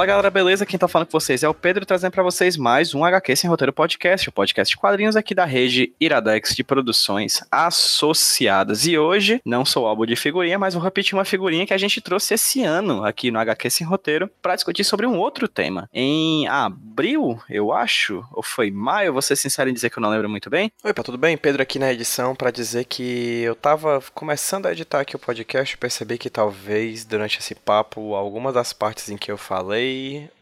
Fala galera, beleza? Quem tá falando com vocês é o Pedro, trazendo pra vocês mais um HQ Sem Roteiro Podcast, o podcast de quadrinhos aqui da rede Iradex de Produções Associadas. E hoje, não sou álbum de figurinha, mas vou repetir uma figurinha que a gente trouxe esse ano aqui no HQ Sem Roteiro pra discutir sobre um outro tema. Em abril, eu acho, ou foi maio, vou ser sincero em dizer que eu não lembro muito bem. Oi, pá, tudo bem? Pedro aqui na edição pra dizer que eu tava começando a editar aqui o podcast percebi que talvez durante esse papo, algumas das partes em que eu falei,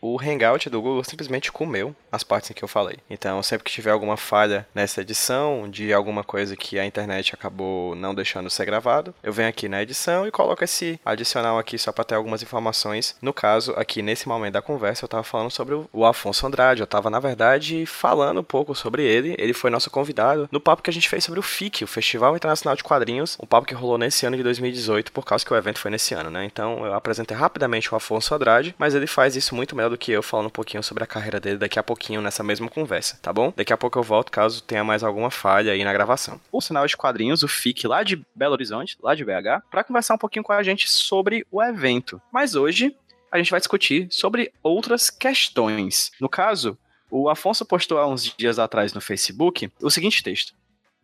o Hangout do Google simplesmente comeu as partes em que eu falei. Então, sempre que tiver alguma falha nessa edição, de alguma coisa que a internet acabou não deixando ser gravado, eu venho aqui na edição e coloco esse adicional aqui só para ter algumas informações. No caso, aqui nesse momento da conversa, eu tava falando sobre o- Afonso Andrade. Eu tava, na verdade, falando um pouco sobre ele. Ele foi nosso convidado no papo que a gente fez sobre o FIC, o Festival Internacional de Quadrinhos, um papo que rolou nesse ano de 2018, por causa que o evento foi nesse ano, né? Então, eu apresentei rapidamente o Afonso Andrade, mas ele faz isso muito melhor do que eu, falando um pouquinho sobre a carreira dele daqui a pouquinho nessa mesma conversa, tá bom? Daqui a pouco eu volto caso tenha mais alguma falha aí na gravação. O Sinal de Quadrinhos, o FIC lá de Belo Horizonte, lá de BH, para conversar um pouquinho com a gente sobre o evento. Mas hoje a gente vai discutir sobre outras questões. No caso, o Afonso postou há uns dias atrás no Facebook o seguinte texto.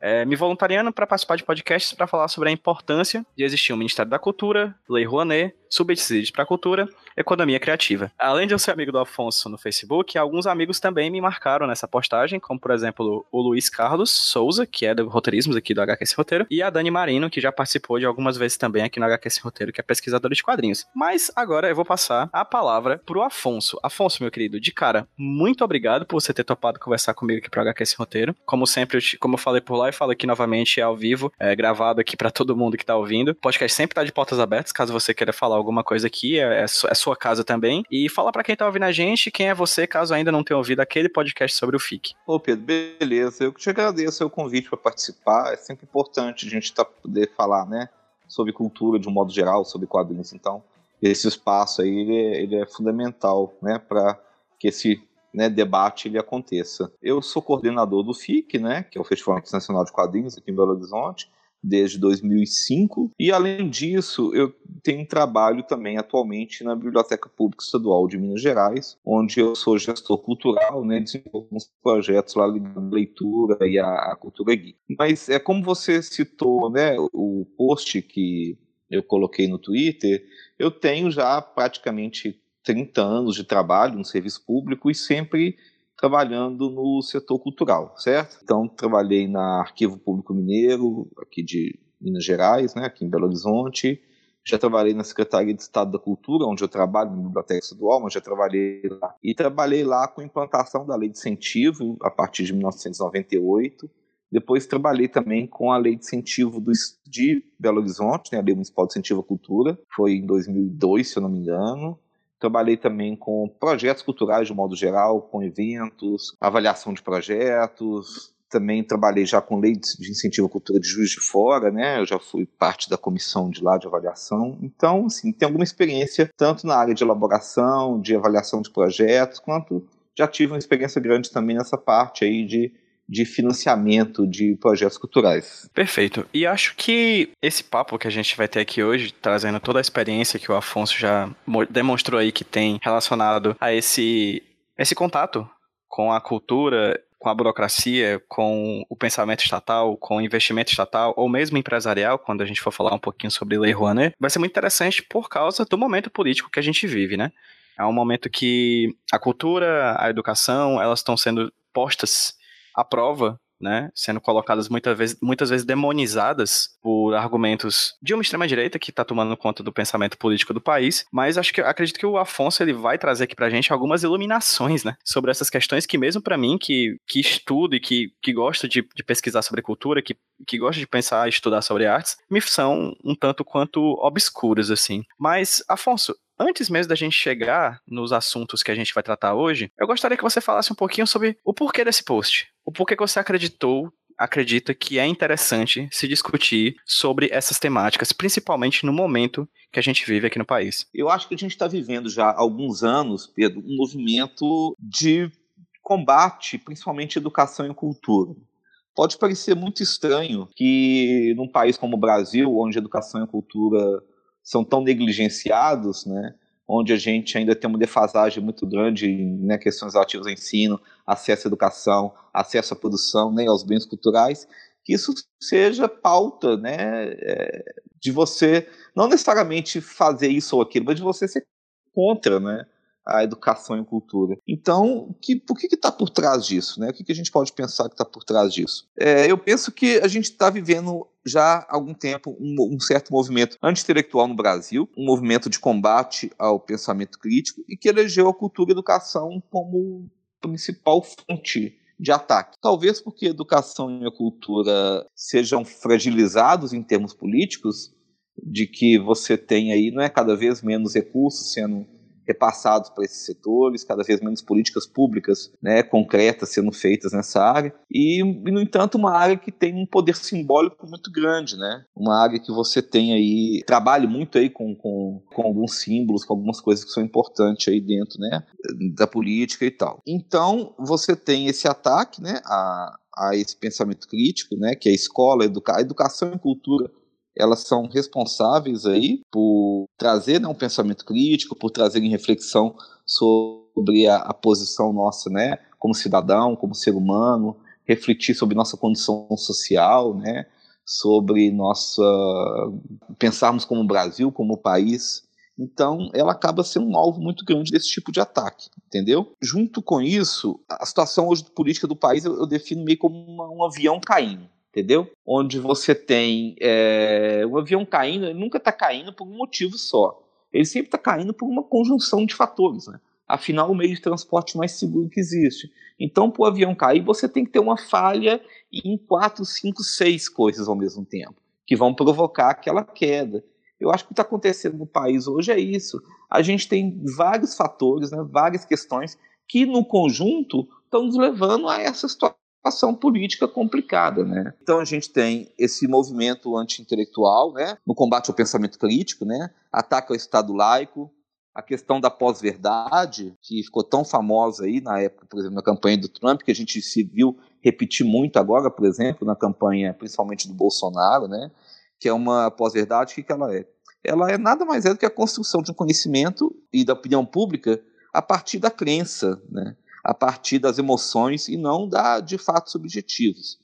É, me voluntariando para participar de podcasts para falar sobre a importância de existir um Ministério da Cultura, Lei Rouanet, subsídios para cultura, economia criativa. Além de eu ser amigo do Afonso no Facebook, alguns amigos também me marcaram nessa postagem, como por exemplo o Luiz Carlos Souza, que é do roteirismo aqui do HQS Roteiro, e a Dani Marino, que já participou de algumas vezes também aqui no HQS Roteiro, que é pesquisadora de quadrinhos. Mas agora eu vou passar a palavra pro Afonso. Afonso, meu querido, de cara, muito obrigado por você ter topado conversar comigo aqui pro HQS Roteiro. Como sempre, como eu falei por lá e falo aqui novamente ao vivo, é, gravado aqui para todo mundo que tá ouvindo. O podcast sempre tá de portas abertas, caso você queira falar alguma coisa aqui, é, é é sua casa também. E fala para quem tá ouvindo a gente, quem é você, caso ainda não tenha ouvido aquele podcast sobre o FIC. Ô Pedro, beleza. Eu te agradeço o convite para participar. É sempre importante a gente tá, poder falar, né, sobre cultura de um modo geral, sobre quadrinhos. Então, esse espaço aí ele é, ele é fundamental, né, para que esse né, debate ele aconteça. Eu sou coordenador do FIC, né, que é o Festival Internacional de Quadrinhos aqui em Belo Horizonte, desde 2005. E além disso, eu tenho trabalho também atualmente na Biblioteca Pública Estadual de Minas Gerais, onde eu sou gestor cultural, né, desenvolvo uns projetos lá ligados à leitura e à, cultura geek. Mas é como você citou, né, o post que eu coloquei no Twitter, eu tenho já praticamente 30 anos de trabalho no serviço público e sempre trabalhando no setor cultural, certo? Então, trabalhei na Arquivo Público Mineiro, aqui de Minas Gerais, né, aqui em Belo Horizonte. Já trabalhei na Secretaria de Estado da Cultura, onde eu trabalho na Biblioteca Estadual, mas já trabalhei lá. E trabalhei lá com a implantação da Lei de Incentivo, a partir de 1998. Depois trabalhei também com a Lei de Incentivo do, de Belo Horizonte, né, a Lei Municipal de Incentivo à Cultura, foi em 2002, se eu não me engano. Trabalhei também com projetos culturais de modo geral, com eventos, avaliação de projetos. Também trabalhei já com lei de incentivo à cultura de Juiz de Fora, né? Eu já fui parte da comissão de lá de avaliação. Então, assim, tenho alguma experiência tanto na área de elaboração, de avaliação de projetos, quanto já tive uma experiência grande também nessa parte aí de de financiamento de projetos culturais. Perfeito. E acho que esse papo que a gente vai ter aqui hoje, trazendo toda a experiência que o Afonso já mo- demonstrou aí que tem relacionado a esse, esse contato com a cultura, com a burocracia, com o pensamento estatal, com o investimento estatal, ou mesmo empresarial, quando a gente for falar um pouquinho sobre Lei Rouanet, vai ser muito interessante por causa do momento político que a gente vive, né? É um momento que a cultura, a educação, elas estão sendo postas à prova, né, sendo colocadas muitas vezes, muitas vezes demonizadas por argumentos de uma extrema-direita que está tomando conta do pensamento político do país, mas acho que acredito que o Afonso ele vai trazer aqui pra gente algumas iluminações, né, sobre essas questões que mesmo para mim, que, que estudo e que, que gosto de, de pesquisar sobre cultura, que, que gosto de pensar e estudar sobre artes, me são um tanto quanto obscuras, assim. Mas, Afonso, Antes mesmo da gente chegar nos assuntos que a gente vai tratar hoje, eu gostaria que você falasse um pouquinho sobre o porquê desse post. O porquê que você acreditou acredita que é interessante se discutir sobre essas temáticas, principalmente no momento que a gente vive aqui no país? Eu acho que a gente está vivendo já há alguns anos, Pedro, um movimento de combate, principalmente educação e cultura. Pode parecer muito estranho que num país como o Brasil, onde educação e cultura são tão negligenciados, né, onde a gente ainda tem uma defasagem muito grande em né, questões relativas ao ensino, acesso à educação, acesso à produção, né, aos bens culturais, que isso seja pauta né, é, de você não necessariamente fazer isso ou aquilo, mas de você ser contra, né? A educação e cultura. Então, que, por que está por trás disso? Né? O que, que a gente pode pensar que está por trás disso? É, eu penso que a gente está vivendo já há algum tempo um, um certo movimento anti-intelectual no Brasil, um movimento de combate ao pensamento crítico e que elegeu a cultura e a educação como principal fonte de ataque. Talvez porque a educação e a cultura sejam fragilizados em termos políticos, de que você tem aí não é cada vez menos recursos sendo repassados para esses setores, cada vez menos políticas públicas né, concretas sendo feitas nessa área, e, e, no entanto, uma área que tem um poder simbólico muito grande, né? Uma área que você tem aí, trabalha muito aí com, com, com alguns símbolos, com algumas coisas que são importantes aí dentro, né, da política e tal. Então, você tem esse ataque, né, a, a esse pensamento crítico, né, que é a escola, educa a educação e cultura elas são responsáveis aí por trazer né, um pensamento crítico, por trazer em reflexão sobre a, a, posição nossa, né, como cidadão, como ser humano, refletir sobre nossa condição social, né, sobre nossa pensarmos como Brasil, como país. Então, ela acaba sendo um alvo muito grande desse tipo de ataque, entendeu? Junto com isso, a situação hoje política do país eu, eu defino meio como uma, um avião caindo entendeu? Onde você tem é, o avião caindo, ele nunca está caindo por um motivo só. Ele sempre está caindo por uma conjunção de fatores, né? Afinal, o meio de transporte mais seguro que existe. Então, para o avião cair, você tem que ter uma falha em quatro, cinco, seis coisas ao mesmo tempo, que vão provocar aquela queda. Eu acho que o que está acontecendo no país hoje é isso. A gente tem vários fatores, né, várias questões que, no conjunto, estão nos levando a essa situação ação política complicada, né? Então a gente tem esse movimento anti-intelectual, né, no combate ao pensamento crítico, né, ataque ao Estado laico, a questão da pós-verdade, que ficou tão famosa aí na época, por exemplo, na campanha do Trump, que a gente se viu repetir muito agora, por exemplo, na campanha principalmente do Bolsonaro, né, que é uma pós-verdade, o que, que ela é? Ela é nada mais é do que a construção de um conhecimento e da opinião pública a partir da crença, né? A partir das emoções e não da, de fatos objetivos.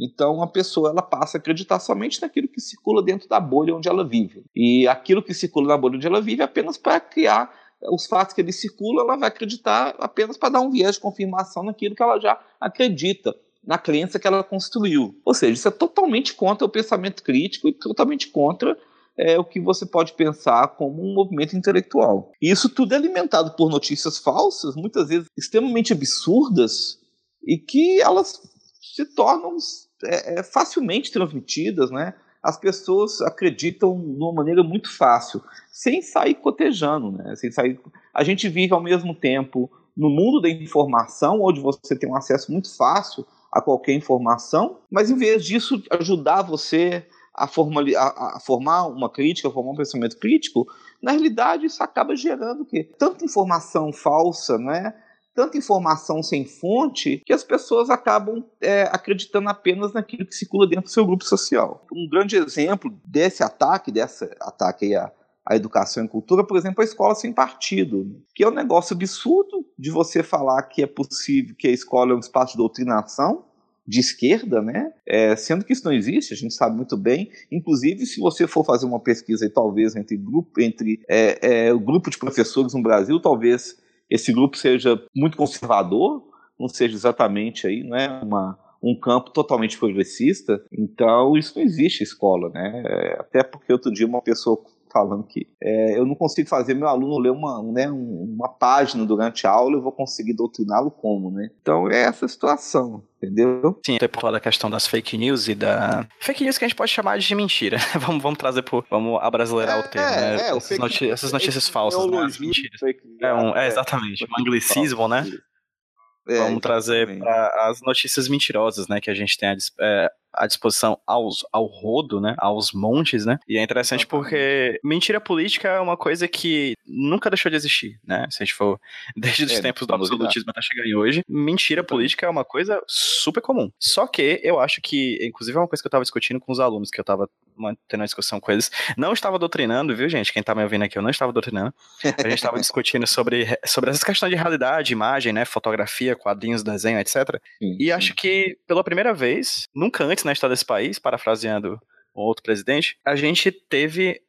Então a pessoa ela passa a acreditar somente naquilo que circula dentro da bolha onde ela vive. E aquilo que circula na bolha onde ela vive é apenas para criar os fatos que ele circula, ela vai acreditar apenas para dar um viés de confirmação naquilo que ela já acredita, na crença que ela construiu. Ou seja, isso é totalmente contra o pensamento crítico e totalmente contra é o que você pode pensar como um movimento intelectual. Isso tudo é alimentado por notícias falsas, muitas vezes extremamente absurdas, e que elas se tornam é, é, facilmente transmitidas, né? As pessoas acreditam de uma maneira muito fácil, sem sair cotejando, né? Sem sair... A gente vive ao mesmo tempo no mundo da informação, onde você tem um acesso muito fácil a qualquer informação, mas em vez disso ajudar você a, a, a, formar uma crítica, a formar um pensamento crítico, na realidade isso acaba gerando o quê? Tanta informação falsa, né? tanta informação sem fonte que as pessoas acabam é, acreditando apenas naquilo que circula dentro do seu grupo social. Um grande exemplo desse ataque, desse ataque à, à educação e cultura, por exemplo, a escola sem partido, que é um negócio absurdo de você falar que é possível que a escola é um espaço de doutrinação, de esquerda, né? É, sendo que isso não existe, a gente sabe muito bem. Inclusive, se você for fazer uma pesquisa, talvez entre grupo, entre é, é, o grupo de professores no Brasil, talvez esse grupo seja muito conservador, não seja exatamente aí, né? Uma, um campo totalmente progressista. Então, isso não existe escola, né? É, até porque outro dia uma pessoa falando que é, eu não consigo fazer meu aluno ler uma, né, uma página durante a aula, eu vou conseguir doutriná-lo como, né? Então é essa situação, entendeu? Sim, até por falar da questão das fake news e da. Fake news que a gente pode chamar de mentira. vamos, vamos trazer por. Vamos abrasileirar é, o termo, né? É, essas, noti essas notícias falsas, né? As mentiras. É, um, é, exatamente. Um anglicismo, né? É, Vamos trazer as notícias mentirosas, né, que a gente tem a, é, à disposição aos, ao rodo, né? Aos montes, né? E é interessante porque mentira política é uma coisa que nunca deixou de existir, né? Se a gente for desde os é, tempos do absolutismo até chegar em hoje, mentira política é uma coisa super comum. Só que eu acho que, inclusive, é uma coisa que eu estava discutindo com os alunos, que eu estava tendo uma discussão com eles. Não estava doutrinando, viu, gente? Quem tá me ouvindo aqui, eu não estava doutrinando. A gente estava discutindo sobre, sobre essas questões de realidade, imagem, né? Fotografia, quadrinhos, desenho, etc. Sim, e sim. acho que, pela primeira vez, nunca antes na história desse país, parafraseando um outro presidente, a gente teve.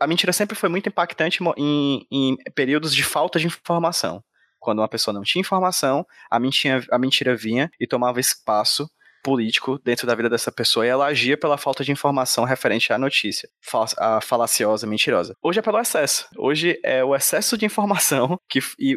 A mentira sempre foi muito impactante em, em períodos de falta de informação. Quando uma pessoa não tinha informação, a mentira, a mentira vinha e tomava espaço político dentro da vida dessa pessoa e ela agia pela falta de informação referente à notícia, a falaciosa, mentirosa. Hoje é pelo excesso. Hoje é o excesso de informação que e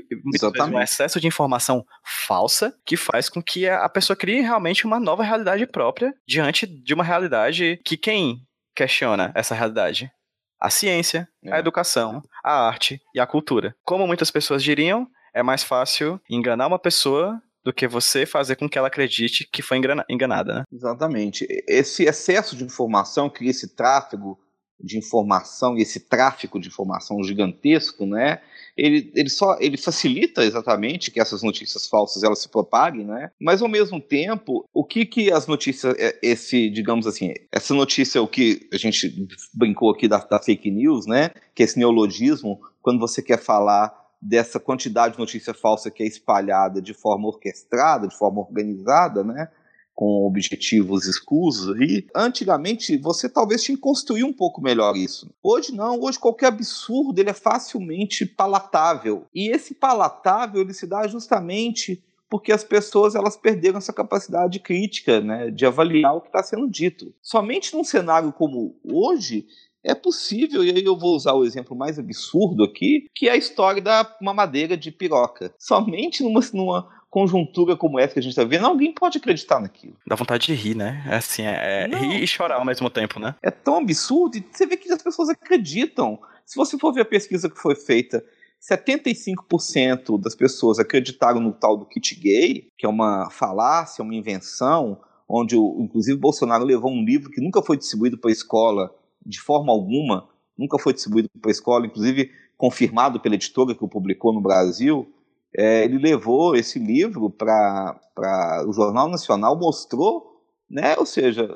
o excesso de informação falsa que faz com que a pessoa crie realmente uma nova realidade própria diante de uma realidade que quem questiona essa realidade? A ciência, é. a educação, a arte e a cultura. Como muitas pessoas diriam, é mais fácil enganar uma pessoa do que você fazer com que ela acredite que foi enganada, né? Exatamente. Esse excesso de informação cria esse tráfego de informação e esse tráfico de informação gigantesco, né? Ele, ele só ele facilita exatamente que essas notícias falsas elas se propaguem, né? Mas ao mesmo tempo, o que que as notícias é, esse, digamos assim, essa notícia o que a gente brincou aqui da, da fake news, né? Que é esse neologismo quando você quer falar dessa quantidade de notícia falsa que é espalhada de forma orquestrada, de forma organizada, né? com objetivos escusos e antigamente você talvez tinha que construir um pouco melhor isso. Hoje não, hoje qualquer absurdo ele é facilmente palatável. E esse palatável ele se dá justamente porque as pessoas elas perderam essa capacidade crítica, né, de avaliar o que está sendo dito. Somente num cenário como hoje é possível, e aí eu vou usar o exemplo mais absurdo aqui, que é a história da mamadeira de piroca. Somente numa, numa conjuntura como essa que a gente está vendo, alguém pode acreditar naquilo. Dá vontade de rir, né? É assim, é, é rir e chorar ao mesmo tempo, né? É tão absurdo e você vê que as pessoas acreditam. Se você for ver a pesquisa que foi feita 75% das pessoas acreditaram no tal do kit gay, que é uma falácia, uma invenção, onde, o, inclusive, Bolsonaro levou um livro que nunca foi distribuído para a escola de forma alguma, nunca foi distribuído para a escola, inclusive confirmado pela editora que o publicou no Brasil. É, ele levou esse livro para o Jornal Nacional, mostrou, né? Ou seja,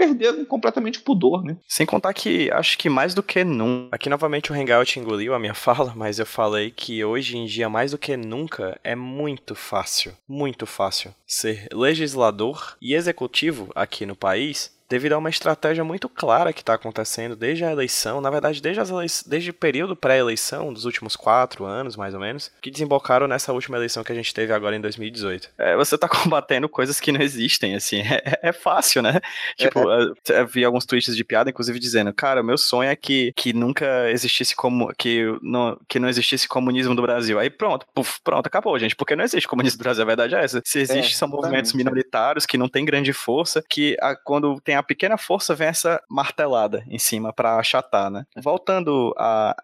perderam completamente o pudor, né? Sem contar que acho que mais do que nunca. Aqui novamente o Hangout engoliu a minha fala, mas eu falei que hoje em dia, mais do que nunca, é muito fácil, muito fácil ser legislador e executivo aqui no país devido a uma estratégia muito clara que está acontecendo desde a eleição, na verdade, desde, as desde o período pré-eleição, dos últimos quatro anos, mais ou menos, que desembocaram nessa última eleição que a gente teve agora em 2018. É, você está combatendo coisas que não existem, assim, é, é fácil, né? Tipo, é. eu vi alguns tweets de piada, inclusive, dizendo, cara, meu sonho é que, que nunca existisse como, que não, que não existisse comunismo do Brasil. Aí pronto, puf, pronto, acabou, gente, porque não existe comunismo do Brasil, a verdade é essa. Se existe, é, são movimentos minoritários que não têm grande força, que a, quando tem a pequena força vem essa martelada em cima para achatar, né? Voltando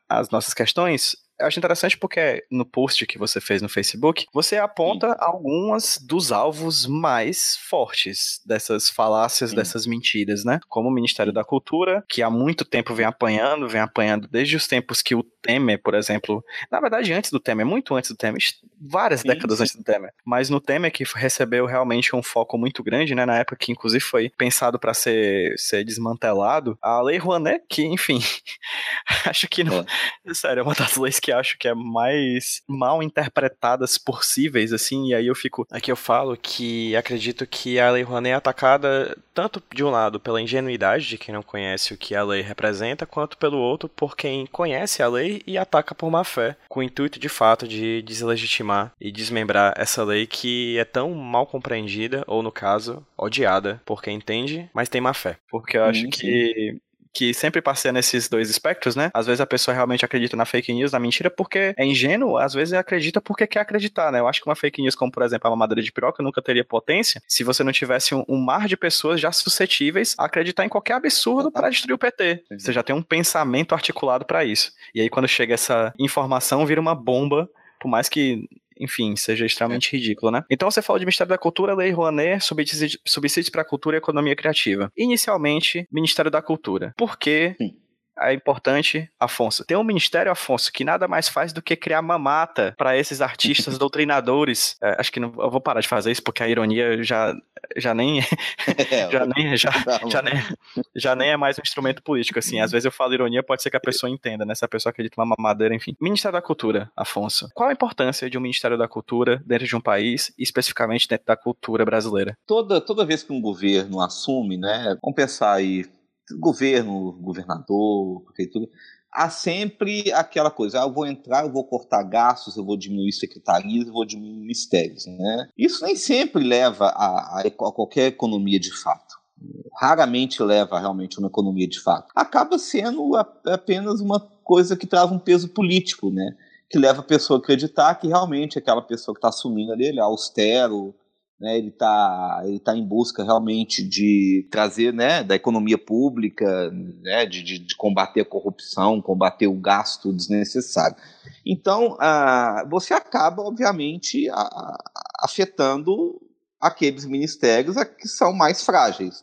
às nossas questões, eu acho interessante porque no post que você fez no Facebook, você aponta Sim. algumas dos alvos mais fortes dessas falácias, Sim. dessas mentiras, né? Como o Ministério da Cultura, que há muito tempo vem apanhando, vem apanhando desde os tempos que o Temer, por exemplo, na verdade antes do Temer, muito antes do Temer, várias sim, décadas antes do Temer, mas no Temer que recebeu realmente um foco muito grande, né, na época que inclusive foi pensado para ser, ser desmantelado, a Lei Rouanet, que enfim, acho que não, é. sério, é uma das leis que acho que é mais mal interpretadas possíveis, assim, e aí eu fico, aqui eu falo que acredito que a Lei Rouanet é atacada tanto de um lado pela ingenuidade de quem não conhece o que a lei representa, quanto pelo outro por quem conhece a lei e ataca por má fé, com o intuito de fato de deslegitimar e desmembrar essa lei que é tão mal compreendida, ou no caso, odiada por quem entende, mas tem má fé. Porque eu acho que que sempre passeia nesses dois espectros, né? Às vezes a pessoa realmente acredita na fake news, na mentira, porque é ingênuo, às vezes acredita porque quer acreditar, né? Eu acho que uma fake news, como por exemplo a mamadeira de piroca, nunca teria potência se você não tivesse um, um mar de pessoas já suscetíveis a acreditar em qualquer absurdo para destruir o PT. Você já tem um pensamento articulado para isso. E aí quando chega essa informação, vira uma bomba, por mais que enfim, seja extremamente é. ridículo, né? Então você falou de Ministério da Cultura, Lei Rouanet, subsídios para a cultura e economia criativa. Inicialmente, Ministério da Cultura. Por quê? Sim é importante, Afonso. Tem um Ministério, Afonso, que nada mais faz do que criar mamata para esses artistas doutrinadores. É, acho que não, eu vou parar de fazer isso porque a ironia já, já nem é, já, nem, já, já, nem, já nem é mais um instrumento político, assim. Às vezes eu falo ironia, pode ser que a pessoa entenda, né? Se a pessoa acredita numa mamadeira, enfim. Ministério da Cultura, Afonso. Qual a importância de um Ministério da Cultura dentro de um país, especificamente dentro da cultura brasileira? Toda, toda vez que um governo assume, né? Vamos pensar aí governo, governador, prefeitura, há sempre aquela coisa, ah, eu vou entrar, eu vou cortar gastos, eu vou diminuir secretarias, eu vou diminuir ministérios, né? Isso nem sempre leva a, a, qualquer economia de fato. Raramente leva realmente uma economia de fato. Acaba sendo apenas uma coisa que traz um peso político, né? Que leva a pessoa a acreditar que realmente aquela pessoa que está assumindo ali, ele é austero, né, ele está ele tá em busca realmente de trazer né, da economia pública, né, de, de, de combater a corrupção, combater o gasto desnecessário. Então, ah, você acaba, obviamente, a, afetando aqueles ministérios que são mais frágeis.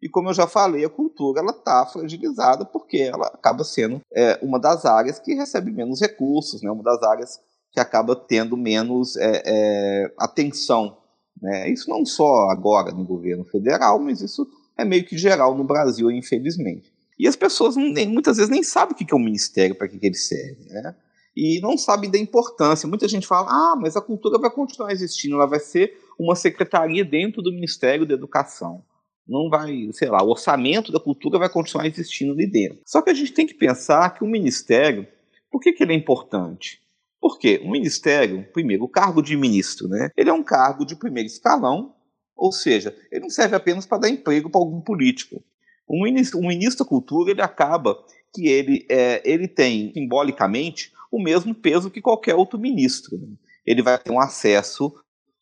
E como eu já falei, a cultura ela está fragilizada porque ela acaba sendo é, uma das áreas que recebe menos recursos, né, uma das áreas que acaba tendo menos é, é, atenção né? Isso não só agora no governo federal, mas isso é meio que geral no Brasil, infelizmente. E as pessoas nem, muitas vezes nem sabem o que é o ministério, para que, que ele serve. Né? E não sabem da importância. Muita gente fala, ah, mas a cultura vai continuar existindo, ela vai ser uma secretaria dentro do Ministério da Educação. Não vai, sei lá, o orçamento da cultura vai continuar existindo ali dentro. Só que a gente tem que pensar que o ministério, por que, que ele é importante? Porque o ministério, primeiro, o cargo de ministro, né? Ele é um cargo de primeiro escalão, ou seja, ele não serve apenas para dar emprego para algum político. O ministro, o ministro da Cultura, ele acaba que ele, é, ele tem, simbolicamente, o mesmo peso que qualquer outro ministro. Né? Ele vai ter um acesso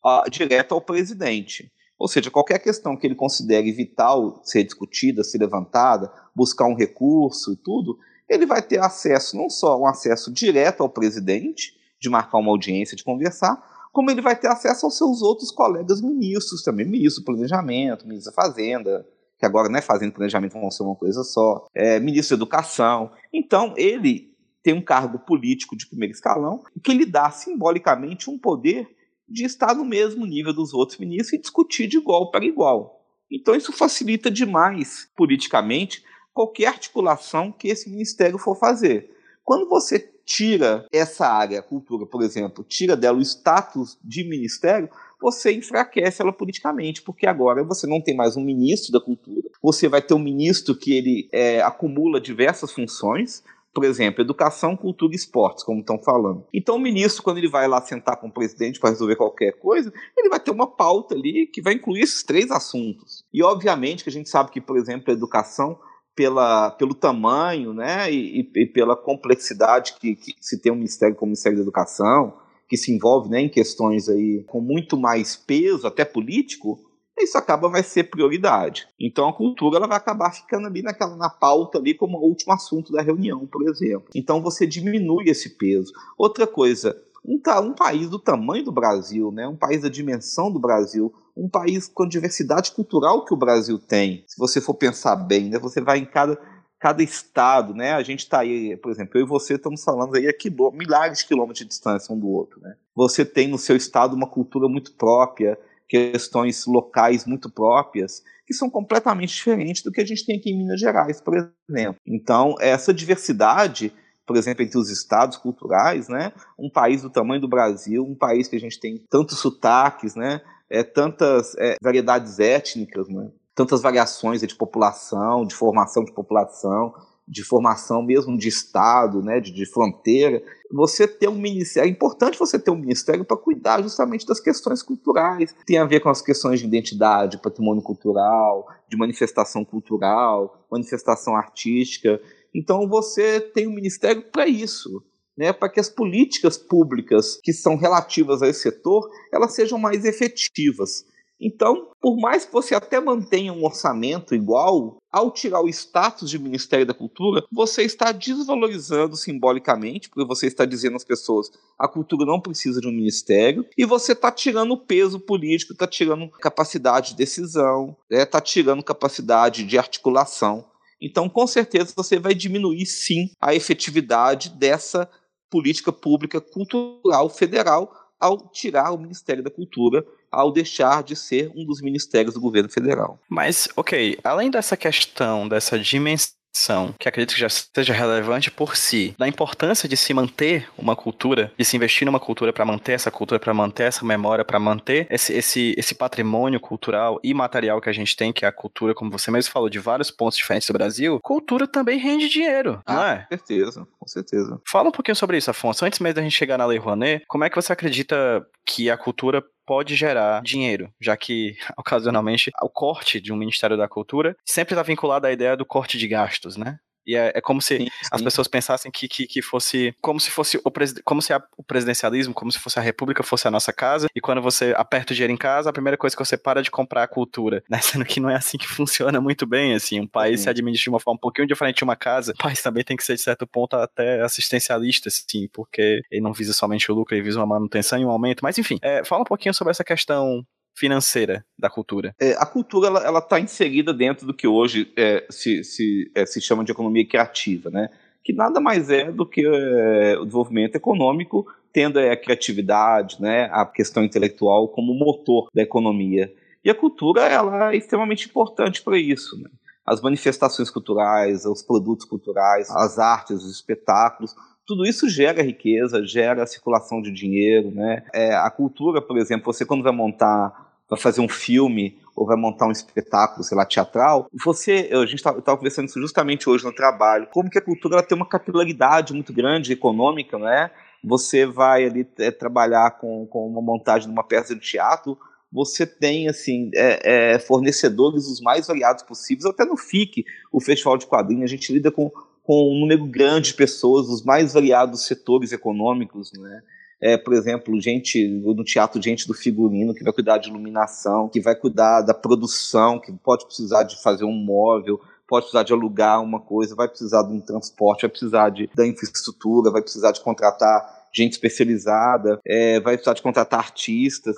uh, direto ao presidente. Ou seja, qualquer questão que ele considere vital ser discutida, ser levantada, buscar um recurso e tudo, ele vai ter acesso, não só um acesso direto ao presidente, de marcar uma audiência, de conversar, como ele vai ter acesso aos seus outros colegas ministros também, ministro do Planejamento, ministro da Fazenda, que agora não é Fazenda e Planejamento, vão ser uma coisa só, é, ministro da Educação. Então, ele tem um cargo político de primeiro escalão que lhe dá simbolicamente um poder de estar no mesmo nível dos outros ministros e discutir de igual para igual. Então, isso facilita demais, politicamente, qualquer articulação que esse ministério for fazer. Quando você tira essa área, cultura, por exemplo, tira dela o status de ministério, você enfraquece ela politicamente, porque agora você não tem mais um ministro da cultura, você vai ter um ministro que ele é, acumula diversas funções, por exemplo, educação, cultura e esportes, como estão falando. Então, o ministro, quando ele vai lá sentar com o presidente para resolver qualquer coisa, ele vai ter uma pauta ali que vai incluir esses três assuntos. E, obviamente, que a gente sabe que, por exemplo, a educação pela, pelo tamanho né, e, e pela complexidade que, que, se tem um ministério como o Ministério da Educação, que se envolve né, em questões aí com muito mais peso, até político, isso acaba vai ser prioridade. Então a cultura ela vai acabar ficando ali naquela na pauta ali como último assunto da reunião, por exemplo. Então você diminui esse peso. Outra coisa, um, um país do tamanho do Brasil, né, um país da dimensão do Brasil, um país com a diversidade cultural que o Brasil tem, se você for pensar bem, né, você vai em cada, cada estado, né, a gente está aí, por exemplo, eu e você estamos falando aí a milhares de quilômetros de distância um do outro. Né? Você tem no seu estado uma cultura muito própria, questões locais muito próprias, que são completamente diferentes do que a gente tem aqui em Minas Gerais, por exemplo. Então, essa diversidade por exemplo, entre os estados culturais, né? Um país do tamanho do Brasil, um país que a gente tem tantos sotaques, né? É, tantas é, variedades étnicas, né? Tantas variações de população, de formação de população, de formação mesmo de estado, né? De, de fronteira. Você ter um ministério, é importante você ter um ministério para cuidar justamente das questões culturais. Tem a ver com as questões de identidade, patrimônio cultural, de manifestação cultural, manifestação artística. Então você tem um ministério para isso. Né, para que as políticas públicas que são relativas a esse setor elas sejam mais efetivas. Então, por mais que você até mantenha um orçamento igual ao tirar o status de Ministério da Cultura, você está desvalorizando simbolicamente, porque você está dizendo às pessoas a cultura não precisa de um ministério, e você está tirando o peso político, está tirando capacidade de decisão, está né, tirando capacidade de articulação. Então, com certeza, você vai diminuir sim a efetividade dessa política pública cultural federal ao tirar o Ministério da Cultura, ao deixar de ser um dos ministérios do governo federal. Mas, ok, além dessa questão, dessa dimensão que acredito que já seja relevante por si, da importância de se manter uma cultura, de se investir numa cultura para manter essa cultura, para manter essa memória, para manter esse, esse, esse patrimônio cultural e material que a gente tem, que é a cultura, como você mesmo falou, de vários pontos diferentes do Brasil, cultura também rende dinheiro, ah, não é? Com certeza, com certeza. Fala um pouquinho sobre isso, Afonso. Antes mesmo da gente chegar na Lei Rouanet, como é que você acredita que a cultura pode gerar dinheiro, já que, ocasionalmente, o corte de um Ministério da Cultura sempre está vinculado à ideia do corte de gastos, né? E é, é como se sim, sim. as pessoas pensassem que, que, que, fosse como se fosse o, como se a, o presidencialismo, como se fosse a república fosse a nossa casa, e quando você aperta o dinheiro em casa, a primeira coisa que você para de comprar é a cultura, né? Sendo que não é assim que funciona muito bem, assim, um país sim. se administra de uma forma um pouquinho diferente de uma casa, o país também tem que ser, de certo ponto, até assistencialista, assim, porque ele não visa somente o lucro, ele visa uma manutenção e um aumento, mas enfim, é, fala um pouquinho sobre essa questão financeira da cultura? É, a cultura ela está inserida dentro do que hoje é, se, se, é, se chama de economia criativa, né? que nada mais é do que é, o desenvolvimento econômico tendo a criatividade, né, a questão intelectual como motor da economia. E a cultura ela é extremamente importante para isso. Né? As manifestações culturais, os produtos culturais, as artes, os espetáculos, tudo isso gera riqueza, gera circulação de dinheiro, né? É, a cultura, por exemplo, você quando vai montar vai fazer um filme ou vai montar um espetáculo, sei lá, teatral, você, a gente estava conversando isso justamente hoje no trabalho, como que a cultura tem uma capilaridade muito grande econômica, né? Você vai ali é, trabalhar com, com uma montagem de uma peça de teatro, você tem assim é, é, fornecedores os mais variados possíveis, até no FIC, o Festival de Quadrinhos, a gente lida com, com um número grande de pessoas dos mais variados setores econômicos, né? é, por exemplo, gente no teatro, gente do figurino, que vai cuidar de iluminação, que vai cuidar da produção, que pode precisar de fazer um móvel, pode precisar de alugar uma coisa, vai precisar de um transporte, vai precisar de, da infraestrutura, vai precisar de contratar gente especializada, é, vai precisar de contratar artistas.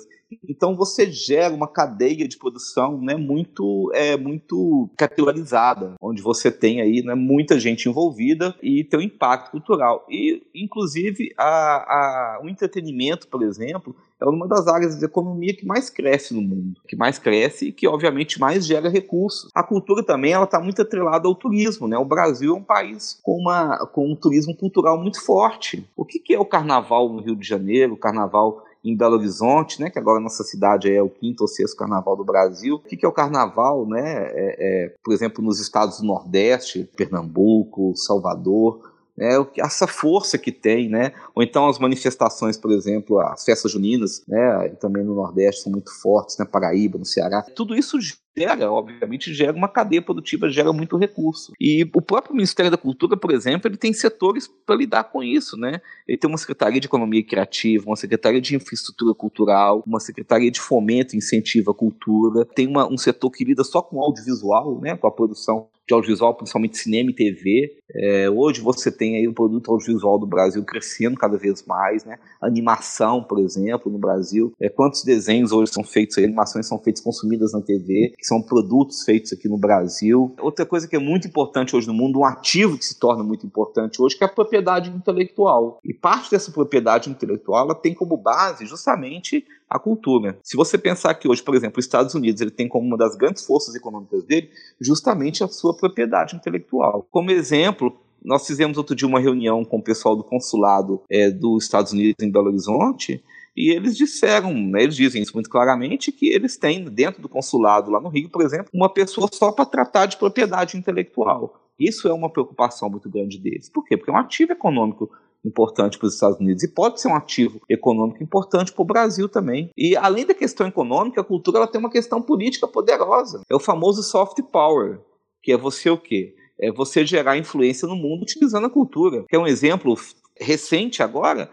Então você gera uma cadeia de produção né, muito, é, muito capilarizada, onde você tem aí né, muita gente envolvida e tem um impacto cultural. E, inclusive, a, a, o entretenimento, por exemplo, é uma das áreas de economia que mais cresce no mundo, que mais cresce e que, obviamente, mais gera recursos. A cultura também ela está muito atrelada ao turismo. Né? O Brasil é um país com, uma, com um turismo cultural muito forte. O que, que é o carnaval no Rio de Janeiro, o carnaval em Belo Horizonte, né, que agora nossa cidade é o quinto ou sexto carnaval do Brasil. O que é o carnaval, né? É, é, por exemplo, nos estados do Nordeste, Pernambuco, Salvador, né, essa força que tem, né? Ou então as manifestações, por exemplo, as festas juninas, né? Também no Nordeste são muito fortes, né? Paraíba, no Ceará. Tudo isso gera, obviamente, gera uma cadeia produtiva, gera muito recurso. E o próprio Ministério da Cultura, por exemplo, ele tem setores para lidar com isso, né? Ele tem uma Secretaria de Economia Criativa, uma Secretaria de Infraestrutura Cultural, uma Secretaria de Fomento e Incentivo à Cultura, tem uma, um setor que lida só com audiovisual, né? Com a produção de audiovisual, principalmente cinema e TV. É, hoje você tem aí o produto audiovisual do Brasil crescendo cada vez mais, né? Animação, por exemplo, no Brasil. É, quantos desenhos hoje são feitos, animações são feitas consumidas na TV, que são produtos feitos aqui no Brasil. Outra coisa que é muito importante hoje no mundo, um ativo que se torna muito importante hoje, que é a propriedade intelectual. E parte dessa propriedade intelectual ela tem como base justamente a cultura. Se você pensar que hoje, por exemplo, os Estados Unidos ele tem como uma das grandes forças econômicas dele justamente a sua propriedade intelectual. Como exemplo, nós fizemos outro dia uma reunião com o pessoal do consulado é, dos Estados Unidos em Belo Horizonte e eles disseram, né, eles dizem isso muito claramente, que eles têm dentro do consulado lá no Rio, por exemplo, uma pessoa só para tratar de propriedade intelectual. Isso é uma preocupação muito grande deles. Por quê? Porque é um ativo econômico importante para os Estados Unidos e pode ser um ativo econômico importante para o Brasil também. E além da questão econômica, a cultura ela tem uma questão política poderosa. É o famoso soft power, que é você o quê? É você gerar influência no mundo utilizando a cultura. Que é um exemplo recente agora,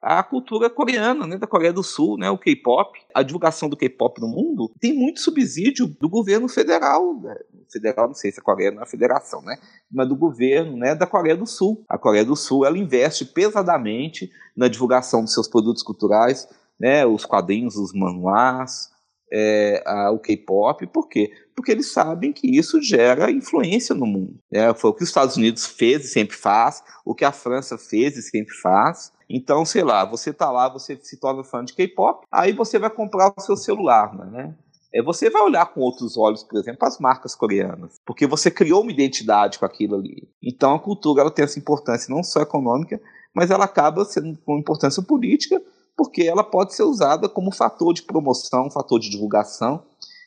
a cultura coreana, né, da Coreia do Sul, né, o K-pop, a divulgação do K-pop no mundo tem muito subsídio do governo federal, né, federal, não sei se a Coreia não é a federação, né? Mas do governo, né, da Coreia do Sul. A Coreia do Sul, ela investe pesadamente na divulgação dos seus produtos culturais, né, os quadrinhos, os manuás, é, a, o K-pop, por quê? Porque eles sabem que isso gera influência no mundo. Né? Foi o que os Estados Unidos fez e sempre faz, o que a França fez e sempre faz. Então, sei lá, você tá lá, você se torna fã de K-pop, aí você vai comprar o seu celular, né? É, você vai olhar com outros olhos, por exemplo, as marcas coreanas, porque você criou uma identidade com aquilo ali. Então a cultura ela tem essa importância não só econômica, mas ela acaba sendo com importância política, porque ela pode ser usada como fator de promoção, fator de divulgação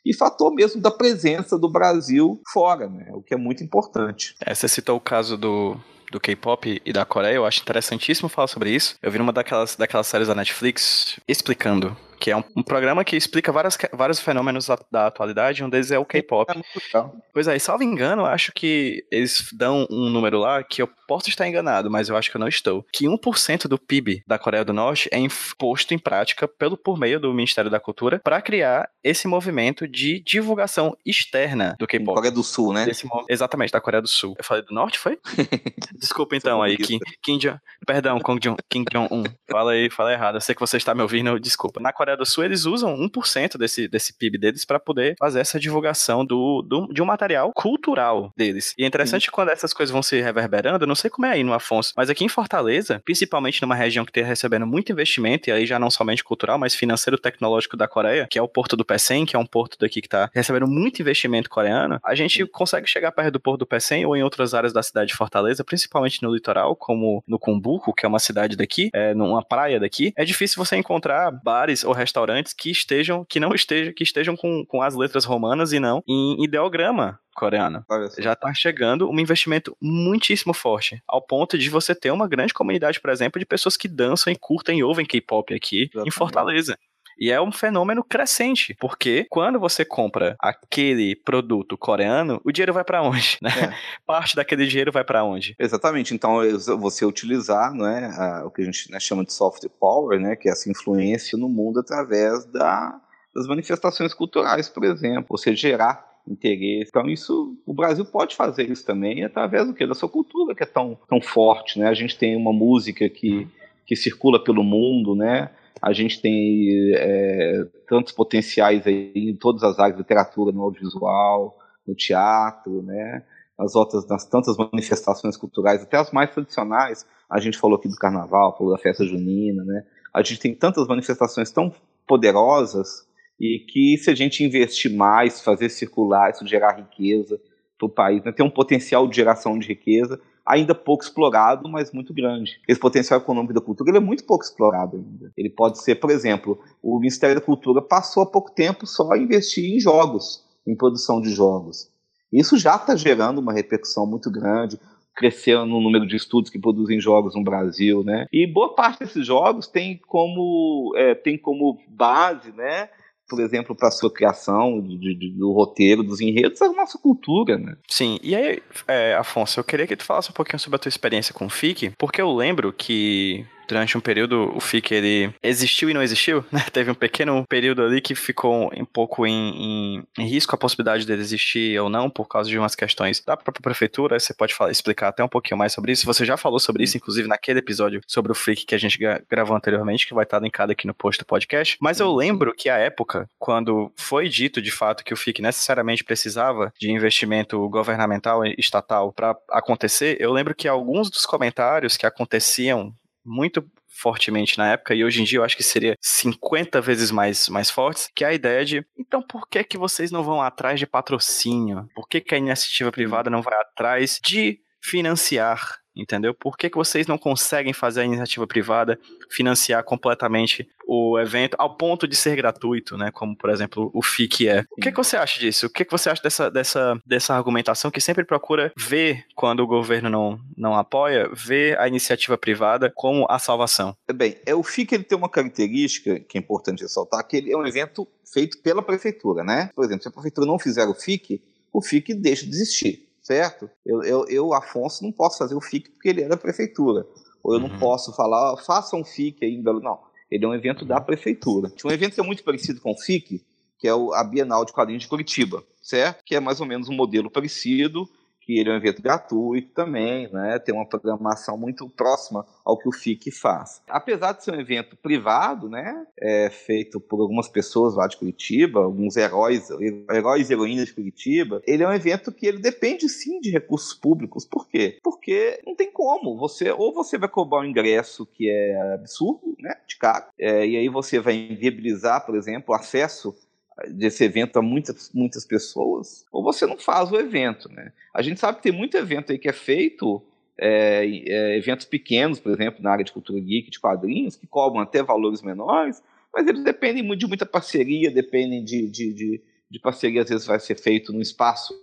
e fator mesmo da presença do Brasil fora, né? o que é muito importante. É, você citou o caso do, do K-pop e da Coreia, eu acho interessantíssimo falar sobre isso. Eu vi numa daquelas, daquelas séries da Netflix explicando que é um, um, programa que explica várias, vários fenômenos da, da atualidade, um deles é o K-pop. É pois é, salvo engano, acho que eles dão um número lá que eu posso estar enganado, mas eu acho que eu não estou. Que 1% do PIB da Coreia do Norte é posto em prática pelo, por meio do Ministério da Cultura para criar esse movimento de divulgação externa do K-pop. Coreia do Sul, né? exatamente, da Coreia do Sul. Eu falei do Norte, foi? Desculpa então aí, Kim, Kim Jong, perdão, Kim Jong-un. Fala aí, fala errado. Eu sei que você está me ouvindo, desculpa. Na Coreia Coreia do Sul, eles usam 1% desse, desse PIB deles para poder fazer essa divulgação do, do, de um material cultural deles. E é interessante Sim. quando essas coisas vão se reverberando, eu não sei como é aí no Afonso, mas aqui em Fortaleza, principalmente numa região que está recebendo muito investimento, e aí já não somente cultural, mas financeiro tecnológico da Coreia, que é o porto do Pecém, que é um porto daqui que está recebendo muito investimento coreano, a gente consegue chegar perto do porto do Pecém ou em outras áreas da cidade de Fortaleza, principalmente no litoral, como no Cumbuco, que é uma cidade daqui, é, numa praia daqui. É difícil você encontrar bares ou restaurantes que estejam, que não estejam, que estejam com, com as letras romanas e não em ideograma coreano. Já está chegando um investimento muitíssimo forte, ao ponto de você ter uma grande comunidade, por exemplo, de pessoas que dançam e curtem e ouvem K-pop aqui Exatamente. em Fortaleza. E é um fenômeno crescente, porque quando você compra aquele produto coreano, o dinheiro vai para onde? Né? É. Parte daquele dinheiro vai para onde? Exatamente. Então, você utilizar né, a, o que a gente né, chama de soft power, né, que é essa influência no mundo através da, das manifestações culturais, por exemplo. Você gerar interesse. Então, isso, o Brasil pode fazer isso também através do quê? Da sua cultura, que é tão, tão forte, né? A gente tem uma música que, que circula pelo mundo, né? A gente tem é, tantos potenciais aí em todas as áreas, literatura, no audiovisual, no teatro, né? As outras, nas tantas manifestações culturais, até as mais tradicionais. A gente falou aqui do carnaval, falou da festa junina, né? A gente tem tantas manifestações tão poderosas e que se a gente investir mais, fazer circular, isso gerar riqueza para o país, né? tem um potencial de geração de riqueza ainda pouco explorado, mas muito grande. Esse potencial econômico da cultura ele é muito pouco explorado ainda. Ele pode ser, por exemplo, o Ministério da Cultura passou há pouco tempo só a investir em jogos, em produção de jogos. Isso já está gerando uma repercussão muito grande, crescendo no número de estudos que produzem jogos no Brasil, né? E boa parte desses jogos tem como é, tem como base, né? Por exemplo, para a sua criação de, do roteiro, dos enredos, é a nossa cultura, né? Sim, e aí, é, Afonso, eu queria que tu falasse um pouquinho sobre a tua experiência com o FIC, porque eu lembro que durante um período o FIC ele existiu e não existiu, né? Teve um pequeno período ali que ficou um pouco em, em, em, risco a possibilidade dele existir ou não por causa de umas questões da própria prefeitura. Você pode falar, explicar até um pouquinho mais sobre isso. Você já falou sobre isso, inclusive naquele episódio sobre o FIC que a gente gravou anteriormente, que vai estar linkado aqui no post do podcast. Mas eu lembro que a época, quando foi dito de fato que o FIC necessariamente precisava de investimento governamental e estatal para acontecer, eu lembro que alguns dos comentários que aconteciam muito fortemente na época, e hoje em dia eu acho que seria 50 vezes mais, mais fortes, que é a ideia de, então por que que vocês não vão atrás de patrocínio? Por que que a iniciativa privada não vai atrás de financiar entendeu? Por que, que vocês não conseguem fazer a iniciativa privada financiar completamente o evento ao ponto de ser gratuito, né? Como, por exemplo, o FIC é. O que, que você acha disso? O que, que você acha dessa, dessa, dessa argumentação que sempre procura ver, quando o governo não, não apoia, ver a iniciativa privada como a salvação? Bem, é, o FIC ele tem uma característica que é importante ressaltar, que ele é um evento feito pela prefeitura, né? Por exemplo, se a prefeitura não fizer o FIC, o FIC deixa de existir certo? Eu, eu, eu, Afonso, não posso fazer o FIC porque ele é da prefeitura. Ou eu uhum. não posso falar, faça um FIC aí em Belo. Não, ele é um evento da prefeitura. Um evento que é muito parecido com o FIC, que é a Bienal de Quadrinhos de Curitiba, certo? Que é mais ou menos um modelo parecido, que ele é um evento gratuito também, né? Tem uma programação muito próxima ao que o FIC faz. Apesar de ser um evento privado, né? É feito por algumas pessoas lá de Curitiba, alguns heróis, heróis e heroínas de Curitiba. Ele é um evento que ele depende sim de recursos públicos. Por quê? Porque não tem como. Você ou você vai cobrar um ingresso que é absurdo, né? De caro, é, e aí você vai inviabilizar, por exemplo, o acesso desse evento a muitas, muitas pessoas, ou você não faz o evento, né? A gente sabe que tem muito evento aí que é feito, é, é, eventos pequenos, por exemplo, na área de cultura geek, de quadrinhos, que cobram até valores menores, mas eles dependem de muita parceria, dependem de, de, de, de parceria, às vezes vai ser feito num espaço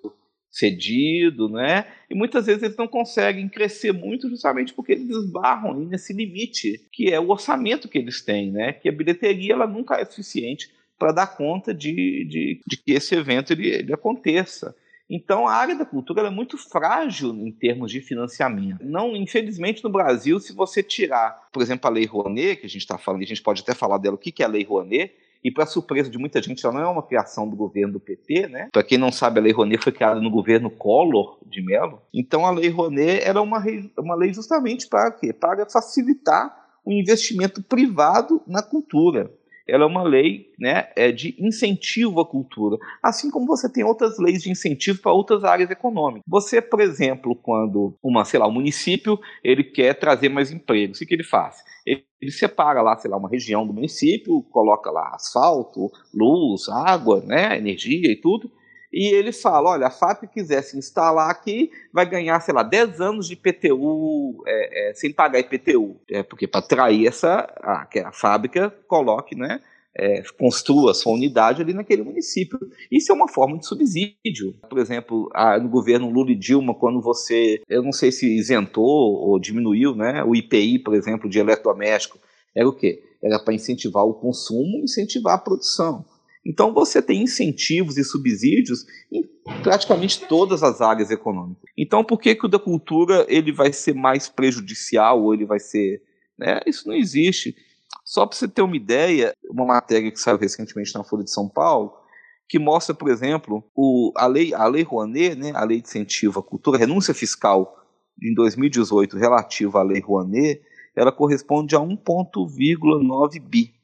cedido, né? E muitas vezes eles não conseguem crescer muito justamente porque eles esbarram nesse limite, que é o orçamento que eles têm, né? Que a bilheteria ela nunca é suficiente para dar conta de, de, de, que esse evento ele, ele aconteça. Então, a área da cultura é muito frágil em termos de financiamento. Não, infelizmente, no Brasil, se você tirar, por exemplo, a Lei Rouanet, que a gente está falando, a gente pode até falar dela, o que é a Lei Rouanet, e para surpresa de muita gente, ela não é uma criação do governo do PT, né? Para quem não sabe, a Lei Rouanet foi criada no governo Collor de Mello. Então, a Lei Rouanet era uma, uma lei justamente para quê? Para facilitar o investimento privado na cultura ela é uma lei né, é de incentivo à cultura, assim como você tem outras leis de incentivo para outras áreas econômicas. Você, por exemplo, quando uma, sei lá, um município ele quer trazer mais empregos, o que ele faz? Ele, ele separa lá, sei lá, uma região do município, coloca lá asfalto, luz, água, né, energia e tudo, e ele fala: olha, a FAP quiser se instalar aqui, vai ganhar, sei lá, 10 anos de IPTU é, é, sem pagar IPTU. É, porque para atrair essa, a, que a fábrica coloque, né? É, construa sua unidade ali naquele município. Isso é uma forma de subsídio. Por exemplo, a, no governo Lula e Dilma, quando você, eu não sei se isentou ou diminuiu né, o IPI, por exemplo, de eletrodoméstico, era o quê? Era para incentivar o consumo, incentivar a produção. Então você tem incentivos e subsídios em praticamente todas as áreas econômicas. Então por que, que o da cultura ele vai ser mais prejudicial ou ele vai ser. Né? Isso não existe. Só para você ter uma ideia, uma matéria que saiu recentemente na Folha de São Paulo, que mostra, por exemplo, o, a, lei, a Lei Rouanet, né, a Lei de Incentivo à Cultura, a renúncia fiscal em 2018 relativa à Lei Rouanet, ela corresponde a 1,9 bi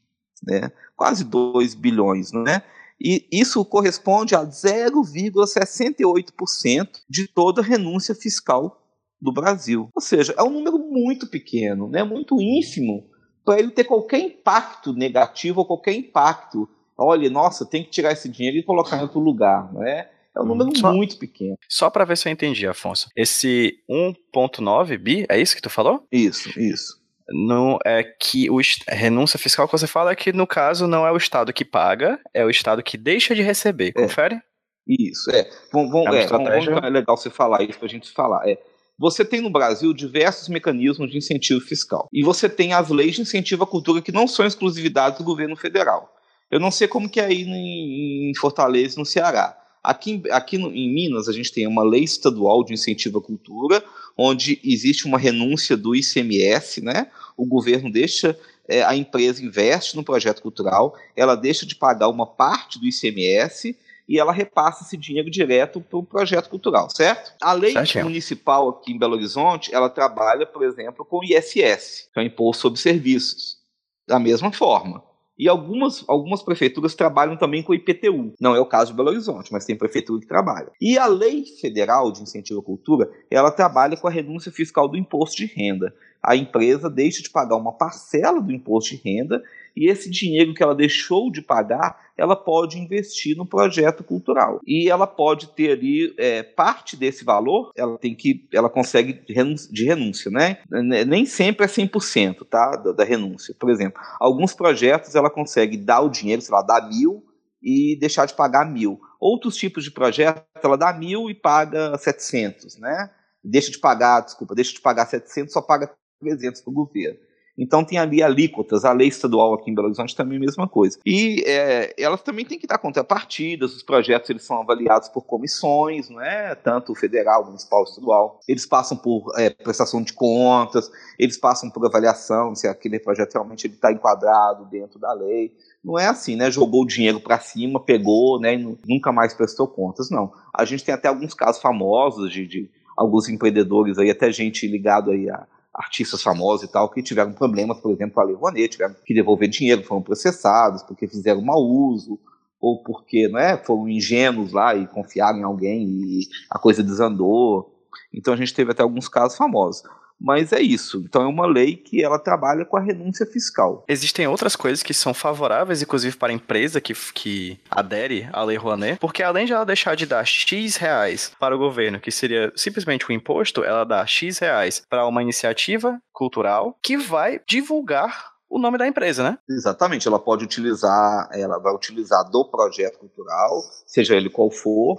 né? quase 2 bilhões, né? E isso corresponde a 0,68% de toda a renúncia fiscal do Brasil. Ou seja, é um número muito pequeno, né? muito ínfimo, para ele ter qualquer impacto negativo ou qualquer impacto. Olha, nossa, tem que tirar esse dinheiro e colocar em outro lugar, não é? É um número só, muito pequeno. Só para ver se eu entendi, Afonso. Esse 1.9 bi, é isso que tu falou? Isso, isso não é que o renúncia fiscal que você fala é que no caso não é o Estado que paga, é o Estado que deixa de receber. É. Confere? Isso, é. Vamos, é, vamos, é legal você falar isso para a gente falar. É. Você tem no Brasil diversos mecanismos de incentivo fiscal. E você tem as leis de incentivo à cultura que não são exclusividade do governo federal. Eu não sei como que é aí em Fortaleza, no Ceará. Aqui, aqui no, em Minas, a gente tem uma lei estadual de incentivo à cultura, onde existe uma renúncia do ICMS, né? O governo deixa, é, a empresa investe no projeto cultural, ela deixa de pagar uma parte do ICMS e ela repassa esse dinheiro direto para o projeto cultural, certo? A lei municipal aqui em Belo Horizonte, ela trabalha, por exemplo, com o ISS, que é o Imposto sobre Serviços, da mesma forma. E algumas, algumas prefeituras trabalham também com IPTU. Não é o caso de Belo Horizonte, mas tem prefeitura que trabalha. E a lei federal de incentivo à cultura, ela trabalha com a renúncia fiscal do imposto de renda. A empresa deixa de pagar uma parcela do imposto de renda e esse dinheiro que ela deixou de pagar, ela pode investir no projeto cultural. E ela pode ter ali é, parte desse valor, ela tem que, ela consegue de renúncia, né? Nem sempre é 100%, tá? Da, da renúncia. Por exemplo, alguns projetos ela consegue dar o dinheiro, sei lá, dar mil e deixar de pagar mil. Outros tipos de projetos, ela dá mil e paga 700, né? Deixa de pagar, desculpa, deixa de pagar 700, só paga 300 para o governo. Então tem ali alíquotas, a lei estadual aqui em Belo Horizonte também é a mesma coisa. E é, elas também têm que dar contrapartidas, os projetos eles são avaliados por comissões, não é? Tanto federal, municipal, estadual. Eles passam por é, prestação de contas, eles passam por avaliação se aquele projeto realmente está enquadrado dentro da lei. Não é assim, né? Jogou o dinheiro para cima, pegou, né? E nunca mais prestou contas. Não. A gente tem até alguns casos famosos de, de alguns empreendedores aí, até gente ligado aí a artistas famosos e tal, que tiveram problemas, por exemplo, a Lei Rouanet, tiveram que devolver dinheiro, foram processados porque fizeram mau uso, ou porque não é, foram ingênuos lá e confiaram em alguém e a coisa desandou. Então a gente teve até alguns casos famosos. Mas é isso. Então é uma lei que ela trabalha com a renúncia fiscal. Existem outras coisas que são favoráveis, inclusive para a empresa que, que adere à Lei Rouanet, porque além de ela deixar de dar X reais para o governo, que seria simplesmente o um imposto, ela dá X reais para uma iniciativa cultural que vai divulgar o nome da empresa, né? Exatamente, ela pode utilizar, ela vai utilizar do projeto cultural, seja ele qual for,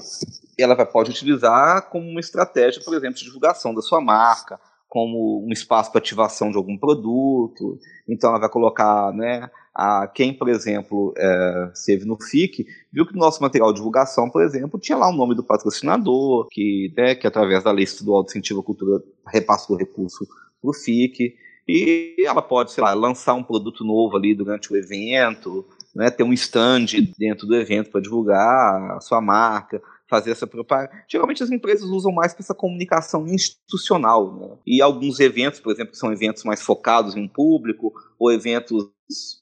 ela vai, pode utilizar como uma estratégia, por exemplo, de divulgação da sua marca, como um espaço para ativação de algum produto. Então ela vai colocar, né, a quem, por exemplo, é, esteve no FIC, viu que no nosso material de divulgação, por exemplo, tinha lá o nome do patrocinador, que, né, que através da Lei Estadual de Incentivo à Cultura repassou o recurso para o FIC. E ela pode, sei lá, lançar um produto novo ali durante o evento, né, ter um stand dentro do evento para divulgar a sua marca fazer essa propaganda. Geralmente as empresas usam mais para essa comunicação institucional, né? E alguns eventos, por exemplo, que são eventos mais focados em público, ou eventos,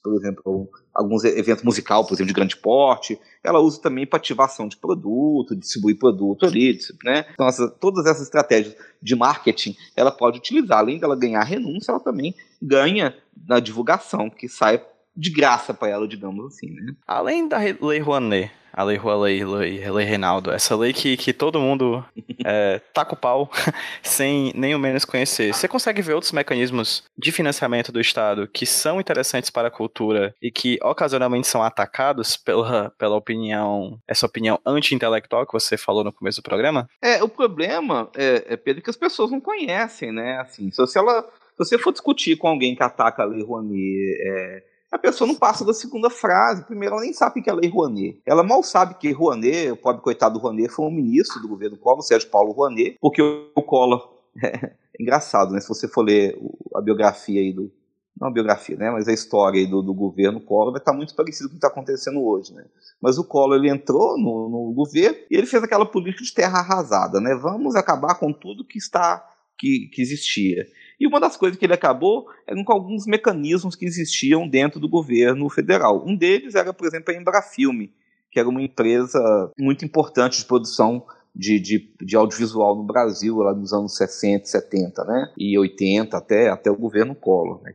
por exemplo, alguns eventos musical, por exemplo, de grande porte, ela usa também para ativação de produto, distribuir produto ali, né? Então, essa, todas essas estratégias de marketing, ela pode utilizar. Além dela ganhar renúncia, ela também ganha na divulgação, que sai de graça para ela, digamos assim, né? Além da Lei Rouanet, a Lei Rouanet, lei, lei Reinaldo, essa lei que, que todo mundo é, taca o pau sem nem o menos conhecer. Você consegue ver outros mecanismos de financiamento do Estado que são interessantes para a cultura e que ocasionalmente são atacados pela, pela opinião, essa opinião anti-intelectual que você falou no começo do programa? É, o problema, é, é Pedro, que as pessoas não conhecem, né? Assim, se você, ela, se você for discutir com alguém que ataca a Lei Rouanet, é, a pessoa não passa da segunda frase. Primeiro, ela nem sabe o que é Lei Rouanet. Ela mal sabe que Rouanet, o pobre coitado do Rouanet, foi um ministro do governo Collor, Sérgio Paulo Rouanet, porque o Collor. É engraçado, né? Se você for ler a biografia aí do. Não a biografia, né? Mas a história do, do governo Collor vai estar muito parecido com o que está acontecendo hoje, né? Mas o Collor ele entrou no, no governo e ele fez aquela política de terra arrasada, né? Vamos acabar com tudo que está que, que existia. E uma das coisas que ele acabou eram com alguns mecanismos que existiam dentro do governo federal. Um deles era, por exemplo, a Embrafilme, que era uma empresa muito importante de produção de, de, de, audiovisual no Brasil, lá nos anos 60, 70, né? E 80 até, até o governo Collor, né?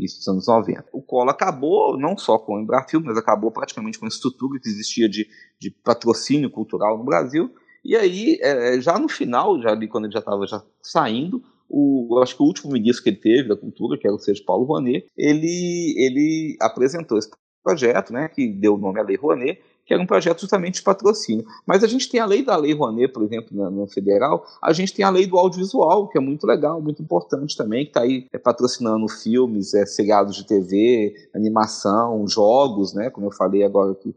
Isso nos anos 90. O Collor acabou não só com o Embrafilme, mas acabou praticamente com a estrutura que existia de, de patrocínio cultural no Brasil. E aí, é, já no final, já ali quando ele já estava já saindo, o, acho que o último ministro que ele teve da cultura, que era o Sérgio Paulo Rouanet, ele, ele apresentou esse projeto, né, que deu o nome à Lei Rouanet, que era um projeto justamente de patrocínio. Mas a gente tem a lei da Lei Rouanet, por exemplo, na, no federal, a gente tem a lei do audiovisual, que é muito legal, muito importante também, que está aí é, patrocinando filmes, é, seriados de TV, animação, jogos, né, como eu falei agora aqui,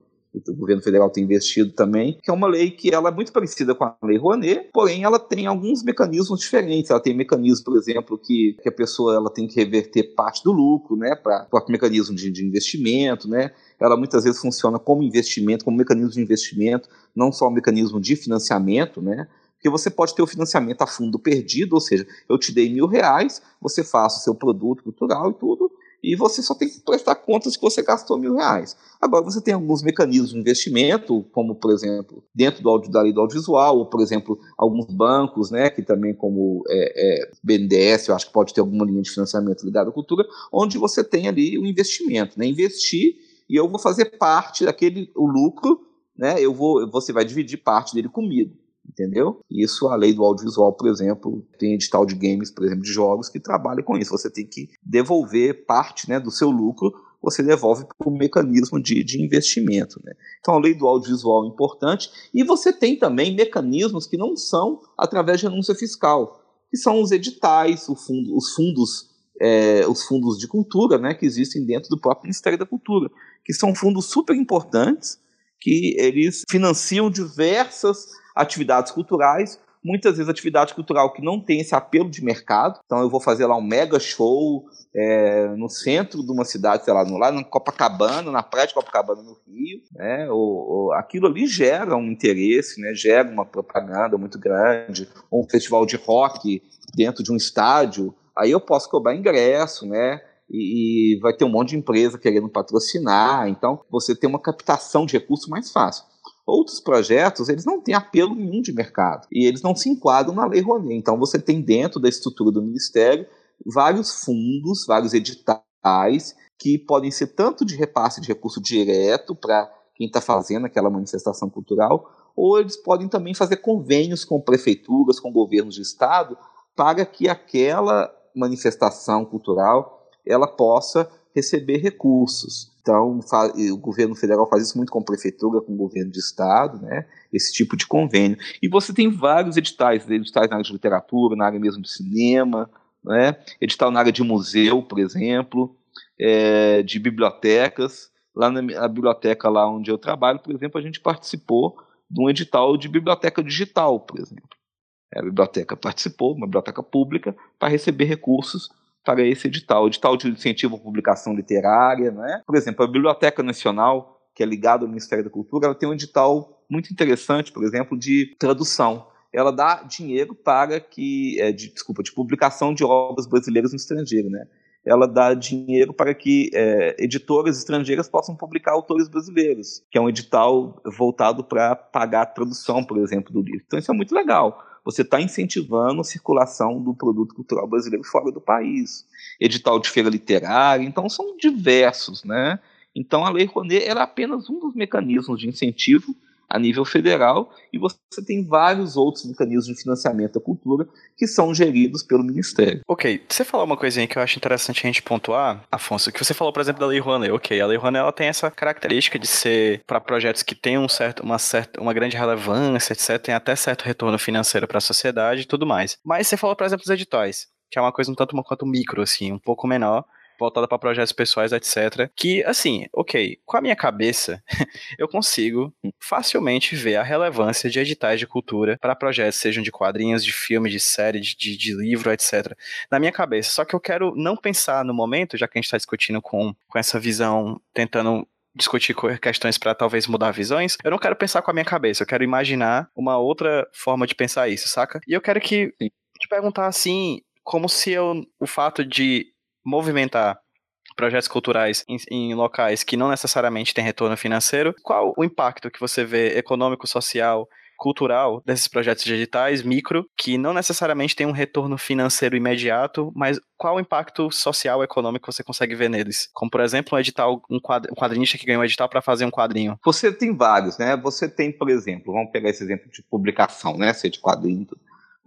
o governo federal tem investido também, que é uma lei que ela é muito parecida com a lei Rouanet, porém ela tem alguns mecanismos diferentes. Ela tem mecanismo, por exemplo, que, que a pessoa ela tem que reverter parte do lucro, né, para o mecanismo de, de investimento, né. Ela muitas vezes funciona como investimento, como mecanismo de investimento, não só um mecanismo de financiamento, né, porque você pode ter o financiamento a fundo perdido, ou seja, eu te dei mil reais, você faz o seu produto cultural e tudo, e você só tem que prestar contas que você gastou mil reais. Agora, você tem alguns mecanismos de investimento, como, por exemplo, dentro do audio, da lei do audiovisual, ou, por exemplo, alguns bancos, né, que também, como é, é, BNDES, eu acho que pode ter alguma linha de financiamento ligada à cultura, onde você tem ali o investimento, né, investir e eu vou fazer parte daquele o lucro, né, eu vou, você vai dividir parte dele comigo entendeu? Isso a lei do audiovisual, por exemplo, tem edital de games, por exemplo, de jogos que trabalha com isso. Você tem que devolver parte né, do seu lucro, você devolve para o mecanismo de, de investimento. Né? Então a lei do audiovisual é importante e você tem também mecanismos que não são através de renúncia fiscal, que são os editais, fundo, os fundos é, os fundos de cultura, né, que existem dentro do próprio Ministério da Cultura, que são fundos super importantes, que eles financiam diversas atividades culturais, muitas vezes atividade cultural que não tem esse apelo de mercado. Então eu vou fazer lá um mega show é, no centro de uma cidade, sei lá, lá na Copacabana, na praia de Copacabana no Rio, né? Ou, ou, aquilo ali gera um interesse, né? Gera uma propaganda muito grande, ou um festival de rock dentro de um estádio. Aí eu posso cobrar ingresso, né? E, e vai ter um monte de empresa querendo patrocinar. Então você tem uma captação de recursos mais fácil. Outros projetos, eles não têm apelo nenhum de mercado e eles não se enquadram na Lei Rouanet. Então você tem dentro da estrutura do Ministério vários fundos, vários editais que podem ser tanto de repasse de recurso direto para quem está fazendo aquela manifestação cultural, ou eles podem também fazer convênios com prefeituras, com governos de estado, para que aquela manifestação cultural ela possa receber recursos. Então, o governo federal faz isso muito com prefeitura, com o governo de estado, né? Esse tipo de convênio. E você tem vários editais, editais na área de literatura, na área mesmo de cinema, né? edital na área de museu, por exemplo, é, de bibliotecas. Lá na, na biblioteca lá onde eu trabalho, por exemplo, a gente participou de um edital de biblioteca digital, por exemplo. A biblioteca participou, uma biblioteca pública, para receber recursos para esse edital, edital de incentivo à publicação literária, né? Por exemplo, a Biblioteca Nacional, que é ligada ao Ministério da Cultura, ela tem um edital muito interessante, por exemplo, de tradução. Ela dá dinheiro para que, é, de, desculpa, de publicação de obras brasileiras no estrangeiro, né? Ela dá dinheiro para que é, editoras estrangeiras possam publicar autores brasileiros, que é um edital voltado para pagar a tradução, por exemplo, do livro. Então isso é muito legal você está incentivando a circulação do produto cultural brasileiro fora do país. Edital de feira literária, então são diversos, né? Então a Lei Rouanet era apenas um dos mecanismos de incentivo a nível federal e você tem vários outros mecanismos de financiamento da cultura que são geridos pelo Ministério. Ok, você falou uma coisinha que eu acho interessante a gente pontuar, Afonso, que você falou, por exemplo, da Lei Rouanet. Ok, a Lei Rouanet ela tem essa característica de ser para projetos que têm um certo, uma, certa, uma grande relevância, etc., tem até certo retorno financeiro para a sociedade e tudo mais. Mas você falou, por exemplo, dos editais, que é uma coisa um tanto quanto micro, assim, um pouco menor, voltada para projetos pessoais, etc. Que, assim, ok, com a minha cabeça, eu consigo facilmente ver a relevância de editais de cultura para projetos, sejam de quadrinhos, de filme, de série, de, de, de, livro, etc. Na minha cabeça. Só que eu quero não pensar no momento, já que a gente está discutindo com, com essa visão, tentando discutir questões para talvez mudar visões, eu não quero pensar com a minha cabeça, eu quero imaginar uma outra forma de pensar isso, saca? E eu quero que te perguntar assim, como se eu, o fato de movimentar projetos culturais em, em, locais que não necessariamente têm retorno financeiro, qual o impacto que você vê econômico, social, cultural desses projetos digitais micro, que não necessariamente tem um retorno financeiro imediato, mas qual o impacto social, econômico você consegue ver neles? Como, por exemplo, um edital, um, quadr um quadrinista que ganhou um edital para fazer um quadrinho. Você tem vários, né? Você tem, por exemplo, vamos pegar esse exemplo de publicação, né? Ser de quadrinho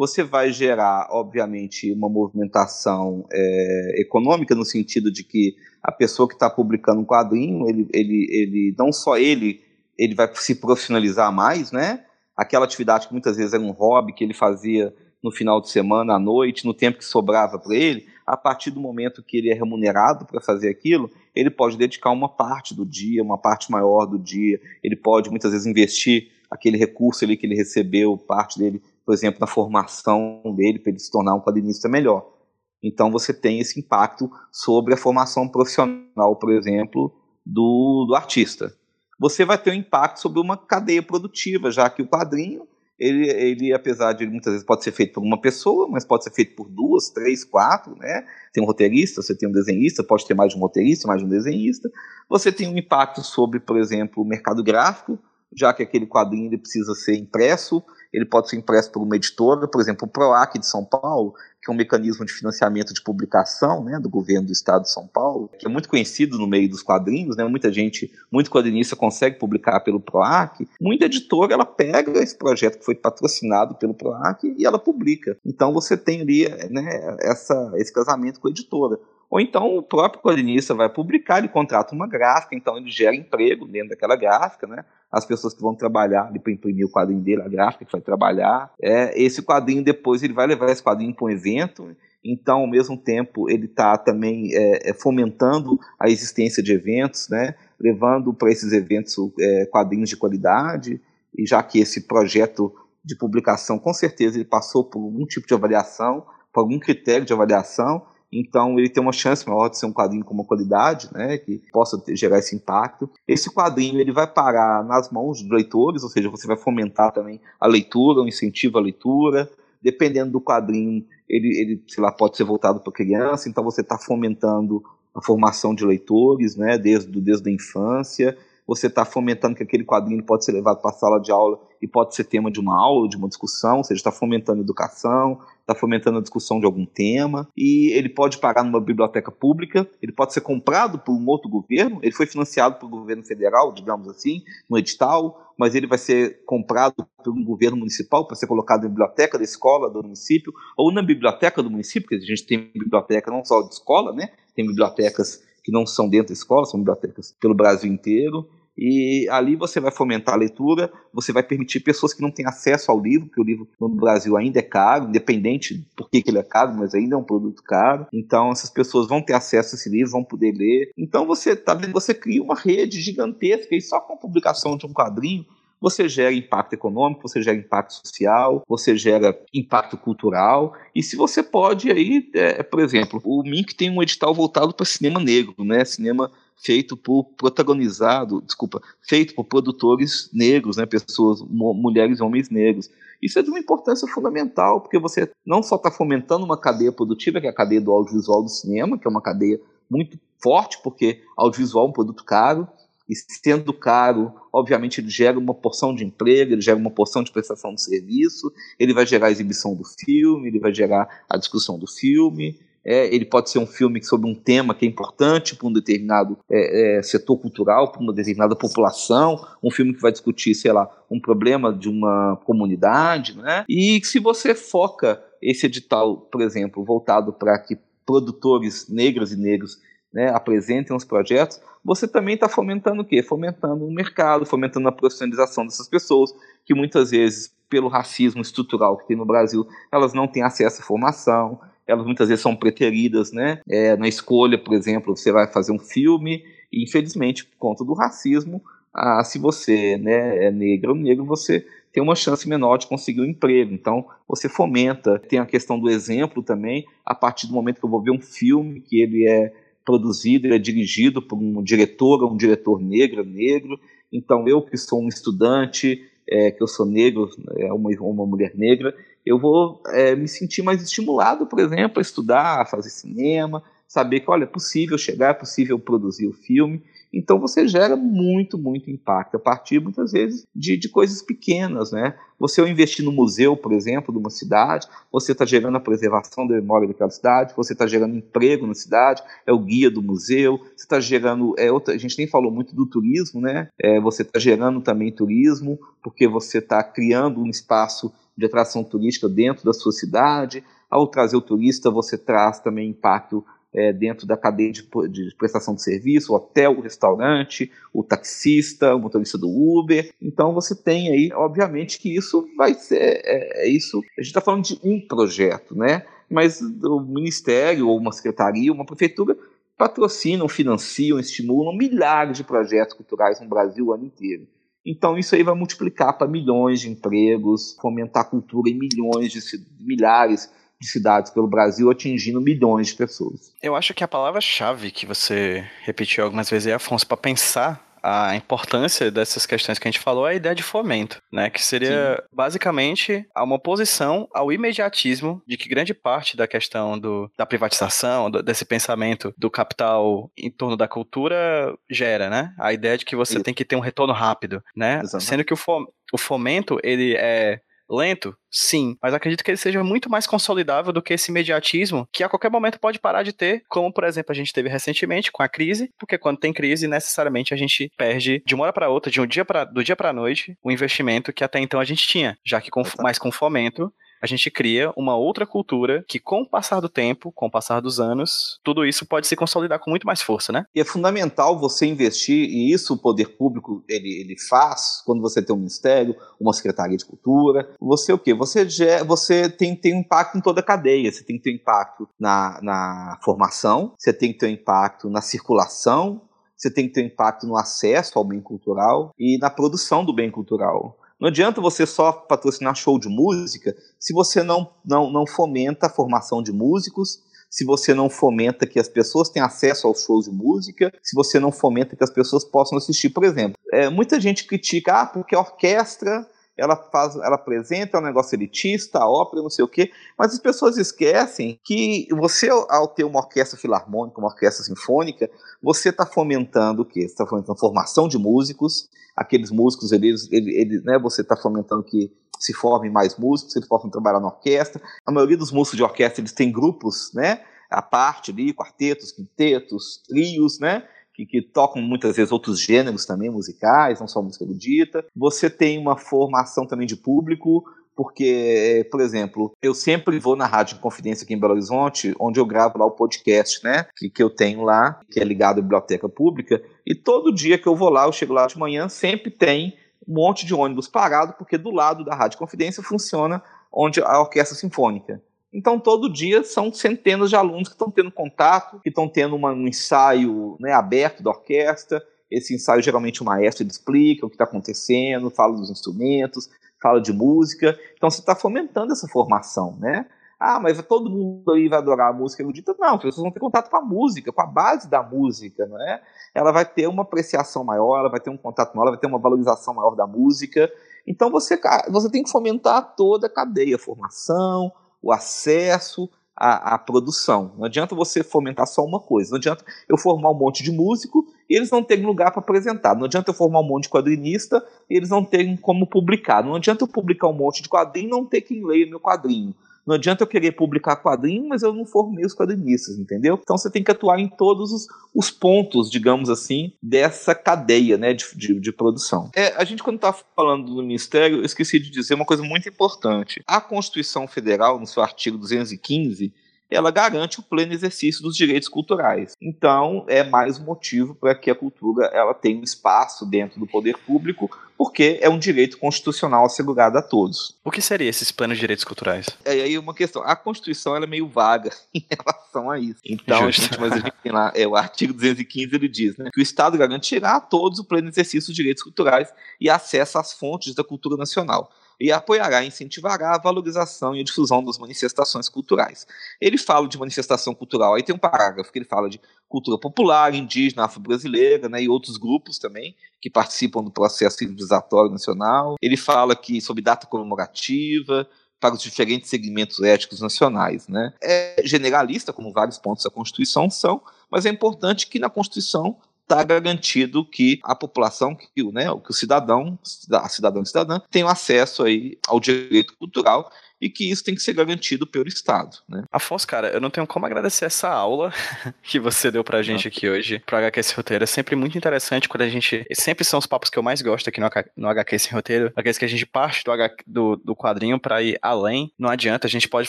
você vai gerar, obviamente, uma movimentação é, econômica no sentido de que a pessoa que está publicando um quadrinho, ele, ele, ele não só ele, ele vai se profissionalizar mais, né? Aquela atividade que muitas vezes era um hobby que ele fazia no final de semana, à noite, no tempo que sobrava para ele, a partir do momento que ele é remunerado para fazer aquilo, ele pode dedicar uma parte do dia, uma parte maior do dia, ele pode muitas vezes investir aquele recurso ali que ele recebeu, parte dele por exemplo, na formação dele para ele se tornar um quadrinista melhor. Então você tem esse impacto sobre a formação profissional, por exemplo, do, do artista. Você vai ter um impacto sobre uma cadeia produtiva, já que o quadrinho, ele, ele apesar de ele, muitas vezes pode ser feito por uma pessoa, mas pode ser feito por duas, três, quatro, né? Tem um roteirista, você tem um desenhista, pode ter mais de um roteirista, mais de um desenhista. Você tem um impacto sobre, por exemplo, o mercado gráfico, já que aquele quadrinho ele precisa ser impresso, ele pode ser impresso por uma editora, por exemplo, o PROAC de São Paulo, que é um mecanismo de financiamento de publicação né, do governo do estado de São Paulo, que é muito conhecido no meio dos quadrinhos, né, muita gente, muito quadrinista consegue publicar pelo PROAC, muita editora ela pega esse projeto que foi patrocinado pelo PROAC e ela publica. Então você tem ali né, essa, esse casamento com a editora. Ou então o próprio quadrinista vai publicar, ele contrata uma gráfica, então ele gera emprego dentro daquela gráfica, né? As pessoas que vão trabalhar ali para imprimir o quadrinho dele, a gráfica que vai trabalhar. É, esse quadrinho depois ele vai levar esse quadrinho para um evento Então, ao mesmo tempo, ele está também é, é, fomentando a existência de eventos, né? levando para esses eventos é, quadrinhos de qualidade, e já que esse projeto de publicação, com certeza, ele passou por algum tipo de avaliação, por algum critério de avaliação, então ele tem uma chance maior de ser um quadrinho com uma qualidade, né, que possa ter, gerar esse impacto. Esse quadrinho ele vai parar nas mãos dos leitores, ou seja, você vai fomentar também a leitura, o incentivo à leitura. Dependendo do quadrinho, ele, ele sei lá, pode ser voltado para criança, então você está fomentando a formação de leitores, né, desde, desde a infância você está fomentando que aquele quadrinho pode ser levado para a sala de aula e pode ser tema de uma aula, de uma discussão, ou seja, está fomentando educação, está fomentando a discussão de algum tema, e ele pode parar numa biblioteca pública, ele pode ser comprado por um outro governo, ele foi financiado pelo governo federal, digamos assim, no edital, mas ele vai ser comprado por um governo municipal para ser colocado na biblioteca da escola do município, ou na biblioteca do município, porque a gente tem biblioteca não só de escola, né? Tem bibliotecas que não são dentro da escola, são bibliotecas pelo Brasil inteiro. E ali você vai fomentar a leitura, você vai permitir pessoas que não têm acesso ao livro, porque o livro no Brasil ainda é caro, independente por que ele é caro, mas ainda é um produto caro. Então essas pessoas vão ter acesso a esse livro, vão poder ler. Então você tá, você cria uma rede gigantesca e só com a publicação de um quadrinho você gera impacto econômico, você gera impacto social, você gera impacto cultural. E se você pode aí, é, por exemplo, o Mink tem um edital voltado para cinema negro, né? Cinema feito por protagonizado, desculpa, feito por produtores negros, né, pessoas, mulheres e homens negros. Isso é de uma importância fundamental, porque você não só está fomentando uma cadeia produtiva, que é a cadeia do audiovisual do cinema, que é uma cadeia muito forte, porque audiovisual é um produto caro, e sendo caro, obviamente ele gera uma porção de emprego, ele gera uma porção de prestação de serviço, ele vai gerar a exibição do filme, ele vai gerar a discussão do filme, é, ele pode ser um filme sobre um tema que é importante para um determinado é, é, setor cultural, para uma determinada população, um filme que vai discutir, sei lá, um problema de uma comunidade, né? E se você foca esse edital, por exemplo, voltado para que produtores negros e negros né, apresentem os projetos, você também está fomentando o quê? Fomentando o mercado, fomentando a profissionalização dessas pessoas, que muitas vezes, pelo racismo estrutural que tem no Brasil, elas não têm acesso à formação, elas muitas vezes são preteridas, né? É, na escolha, por exemplo, você vai fazer um filme e, infelizmente, por conta do racismo, ah, se você né, é negro ou negro, você tem uma chance menor de conseguir um emprego. Então, você fomenta. Tem a questão do exemplo também. A partir do momento que eu vou ver um filme que ele é produzido, ele é dirigido por um diretor, um diretor negro, negro. Então, eu que sou um estudante, é, que eu sou negro, é uma, uma mulher negra, eu vou é, me sentir mais estimulado, por exemplo, a estudar, a fazer cinema, saber que, olha, é possível chegar, é possível produzir o filme. Então você gera muito, muito impacto a partir, muitas vezes, de, de coisas pequenas, né? Você ao investir no museu, por exemplo, de uma cidade, você está gerando a preservação da memória daquela cidade, você está gerando emprego na cidade, é o guia do museu, você está gerando, é outra, a gente nem falou muito do turismo, né? É, você está gerando também turismo, porque você está criando um espaço de atração turística dentro da sua cidade. Ao trazer o turista, você traz também impacto é, dentro da cadeia de, de, prestação de serviço, o hotel, o restaurante, o taxista, o motorista do Uber. Então você tem aí, obviamente, que isso vai ser é, é isso. A gente está falando de um projeto, né? Mas o ministério ou uma secretaria, uma prefeitura patrocinam, financiam, estimulam milhares de projetos culturais no Brasil o ano inteiro. Então isso aí vai multiplicar para milhões de empregos, fomentar a cultura em milhões de milhares de cidades pelo Brasil, atingindo milhões de pessoas. Eu acho que a palavra-chave que você repetiu algumas vezes é, Afonso, para pensar a importância dessas questões que a gente falou é a ideia de fomento, né? Que seria Sim. basicamente uma oposição ao imediatismo de que grande parte da questão do, da privatização, do, desse pensamento do capital em torno da cultura gera, né? A ideia de que você Isso. tem que ter um retorno rápido, né? Exatamente. Sendo que o, fom, o fomento, ele é Lento? Sim, mas acredito que ele seja muito mais consolidável do que esse imediatismo que a qualquer momento pode parar de ter, como por exemplo a gente teve recentemente com a crise, porque quando tem crise necessariamente a gente perde de uma hora para outra, de um dia para do dia para noite, o investimento que até então a gente tinha, já que com, mais com fomento a gente cria uma outra cultura que, com o passar do tempo, com o passar dos anos, tudo isso pode se consolidar com muito mais força, né? E é fundamental você investir, e isso o poder público ele, ele faz quando você tem um ministério, uma secretaria de cultura. Você o quê? Você, você tem, tem um impacto em toda a cadeia. Você tem que ter um impacto na, na formação, você tem que ter impacto na circulação, você tem que ter impacto no acesso ao bem cultural e na produção do bem cultural. Não adianta você só patrocinar show de música se você não, não, não fomenta a formação de músicos, se você não fomenta que as pessoas tenham acesso aos shows de música, se você não fomenta que as pessoas possam assistir, por exemplo. É, muita gente critica, ah, porque a orquestra ela faz, ela apresenta é um negócio elitista, ópera, não sei o quê, mas as pessoas esquecem que você, ao ter uma orquestra filarmônica, uma orquestra sinfônica, você está fomentando o quê? Você está fomentando formação de músicos, aqueles músicos, eles, eles, eles né, você está fomentando que se formem mais músicos, eles possam trabalhar na orquestra. A maioria dos músicos de orquestra, eles têm grupos, né, a parte ali, quartetos, quintetos, trios, né, que, que, tocam muitas vezes outros gêneros também musicais, não só música erudita. Você tem uma formação também de público, porque, por exemplo, eu sempre vou na Rádio Confidência aqui em Belo Horizonte, onde eu gravo lá o podcast, né, que, que eu tenho lá, que é ligado à biblioteca pública, e todo dia que eu vou lá, eu chego lá de manhã, sempre tem um monte de ônibus parado, porque do lado da Rádio Confidência funciona onde a orquestra sinfônica. Então, todo dia são centenas de alunos que estão tendo contato, que estão tendo uma, um ensaio né, aberto da orquestra. Esse ensaio, geralmente, o maestro explica o que está acontecendo, fala dos instrumentos, fala de música. Então, você está fomentando essa formação, né? Ah, mas todo mundo aí vai adorar a música erudita? Não, as pessoas vão ter contato com a música, com a base da música, não é? Ela vai ter uma apreciação maior, ela vai ter um contato maior, ela vai ter uma valorização maior da música. Então você, você tem que fomentar toda a cadeia, formação, o acesso à, à, produção. Não adianta você fomentar só uma coisa. Não adianta eu formar um monte de músico e eles não terem lugar para apresentar. Não adianta eu formar um monte de quadrinista e eles não terem como publicar. Não adianta eu publicar um monte de quadrinho e não ter quem leia meu quadrinho. Não adianta eu querer publicar quadrinho, mas eu não formei os quadrinistas, entendeu? Então você tem que atuar em todos os, os pontos, digamos assim, dessa cadeia né, de, de, de produção. É, a gente, quando está falando do Ministério, eu esqueci de dizer uma coisa muito importante. A Constituição Federal, no seu artigo 215, ela garante o pleno exercício dos direitos culturais. Então, é mais um motivo para que a cultura ela tenha um espaço dentro do poder público, porque é um direito constitucional assegurado a todos. O que seria esses planos de direitos culturais? É aí uma questão. A Constituição ela é meio vaga em relação a isso. Então, a gente, mas a gente tem lá, é, o artigo 215 ele diz né, que o Estado garantirá a todos o pleno exercício dos direitos culturais e acesso às fontes da cultura nacional e apoiará e incentivará a valorização e a difusão das manifestações culturais. Ele fala de manifestação cultural, aí tem um parágrafo que ele fala de cultura popular, indígena, afro-brasileira, né, e outros grupos também que participam do processo civilizatório nacional. Ele fala que sobre data comemorativa, para os diferentes segmentos éticos nacionais. Né? É generalista, como vários pontos da Constituição são, mas é importante que na Constituição está garantido que a população, que, né, que o cidadão, a cidadão e cidadã, tenham acesso aí ao direito cultural e que isso tem que ser garantido pelo Estado. Né? Afonso, cara, eu não tenho como agradecer essa aula que você deu pra gente aqui hoje, pro HQ Sem Roteiro. É sempre muito interessante quando a gente. Sempre são os papos que eu mais gosto aqui no, no HQ Sem Roteiro, aqueles que a gente parte do, HQ, do, do quadrinho para ir além. Não adianta, a gente pode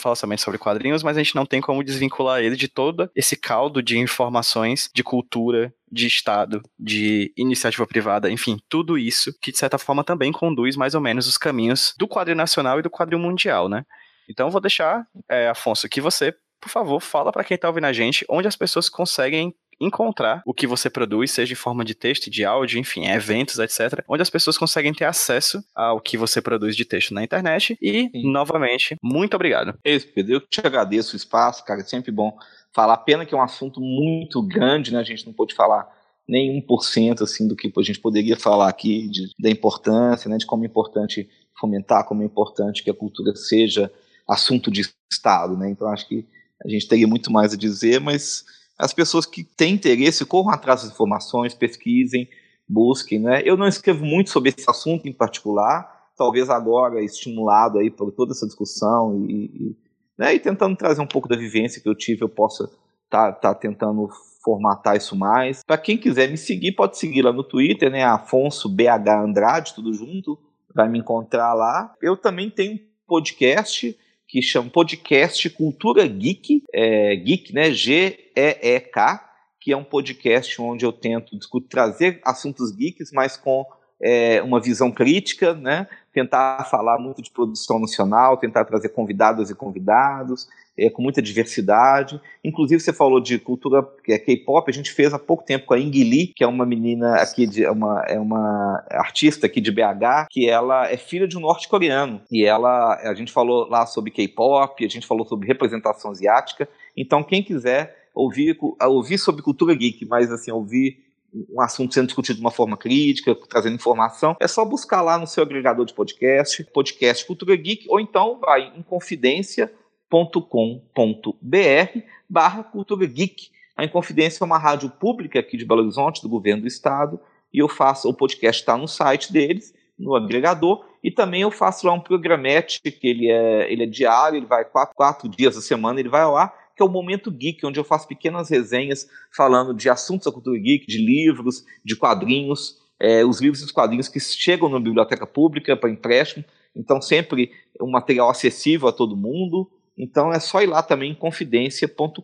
falar somente sobre quadrinhos, mas a gente não tem como desvincular ele de todo esse caldo de informações, de cultura, de Estado, de iniciativa privada, enfim, tudo isso que de certa forma também conduz mais ou menos os caminhos do quadro nacional e do quadro mundial, né? Então vou deixar, é, Afonso, que você, por favor, fala para quem está ouvindo a gente onde as pessoas conseguem encontrar o que você produz, seja em forma de texto, de áudio, enfim, eventos, etc., onde as pessoas conseguem ter acesso ao que você produz de texto na internet. E, Sim. novamente, muito obrigado. É isso, Pedro. Eu te agradeço o espaço, cara. É sempre bom falar. Pena que é um assunto muito grande, né? A gente não pôde falar nem 1% assim, do que a gente poderia falar aqui de, da importância, né, de como é importante fomentar, como é importante que a cultura seja assunto de Estado. Né? Então, acho que a gente teria muito mais a dizer, mas as pessoas que têm interesse corram atrás das informações, pesquisem, busquem. Né? Eu não escrevo muito sobre esse assunto em particular, talvez agora estimulado aí por toda essa discussão e, e né, e tentando trazer um pouco da vivência que eu tive, eu possa estar tá, tá tentando formatar isso mais. Para quem quiser me seguir, pode seguir lá no Twitter, né, Afonso BH Andrade, tudo junto, vai me encontrar lá. Eu também tenho um podcast que chama Podcast Cultura Geek, é, Geek, né? G-E-E-K, que é um podcast onde eu tento discutir, trazer assuntos geeks, mas com é, uma visão crítica, né? Tentar falar muito de produção nacional, tentar trazer convidadas e convidados, é, com muita diversidade. Inclusive, você falou de cultura é K-pop, a gente fez há pouco tempo com a Ing Lee, que é uma menina aqui, de, é uma, é uma artista aqui de BH, que ela é filha de um norte-coreano. E ela, a gente falou lá sobre K-pop, a gente falou sobre representação asiática. Então, quem quiser ouvir, ouvir sobre cultura geek, mas assim, ouvir um assunto sendo discutido de uma forma crítica, trazendo informação, é só buscar lá no seu agregador de podcast, podcast Cultura Geek, ou então vai em confidência.com.br barra Cultura Geek. A Inconfidência é uma rádio pública aqui de Belo Horizonte, do governo do estado, e eu faço, o podcast está no site deles, no agregador, e também eu faço lá um programete, que ele é, ele é diário, ele vai quatro, quatro dias a semana, ele vai ao ar, que é o Momento Geek, onde eu faço pequenas resenhas falando de assuntos da cultura geek, de livros, de quadrinhos, é, os livros e os quadrinhos que chegam na biblioteca pública para empréstimo, então sempre um material acessível a todo mundo. Então é só ir lá também em confidência.com.br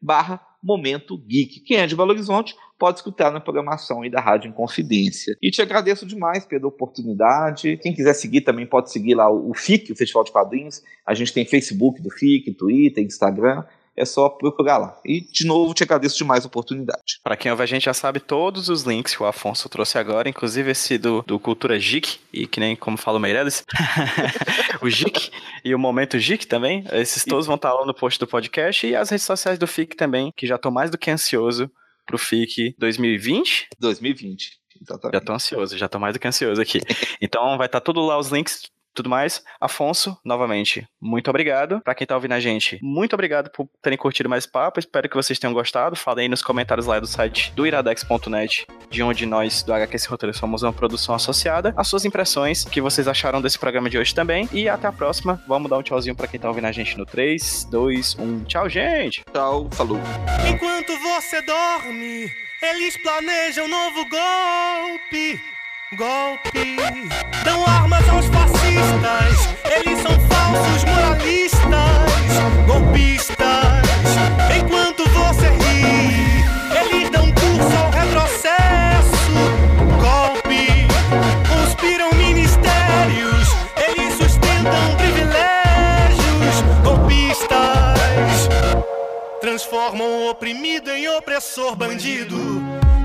barra Momento Geek. Quem é de Belo Horizonte pode escutar na programação aí da Rádio Inconfidência. E te agradeço demais pela oportunidade. Quem quiser seguir também pode seguir lá o FIC, o Festival de Quadrinhos. A gente tem Facebook do FIC, Twitter, Instagram é só procurar lá. E, de novo, te agradeço demais a oportunidade. Para quem ouve a gente já sabe todos os links que o Afonso trouxe agora, inclusive esse do, do Cultura Geek, e que nem como fala o Meirelles, o Geek e o Momento Geek também. Esses todos vão estar lá no post do podcast e as redes sociais do FIC também, que já estou mais do que ansioso pro FIC 2020. 2020. Exatamente. Já tô ansioso, já tô mais do que ansioso aqui. Então vai estar tudo lá os links tudo mais. Afonso, novamente, muito obrigado. Para quem tá ouvindo a gente, muito obrigado por terem curtido mais papo. Espero que vocês tenham gostado. Falei aí nos comentários lá do site do iradex.net, de onde nós do HQS Roteiro somos uma produção associada. As suas impressões, que vocês acharam desse programa de hoje também. E até a próxima. Vamos dar um tchauzinho para quem tá ouvindo a gente no 3, 2, 1. Tchau, gente. Tchau, falou. Enquanto você dorme, eles planejam um novo golpe. Golpe. Dão armas aos fascistas. Eles são falsos moralistas. Golpistas. Enquanto você ri, Transformam o oprimido em opressor bandido.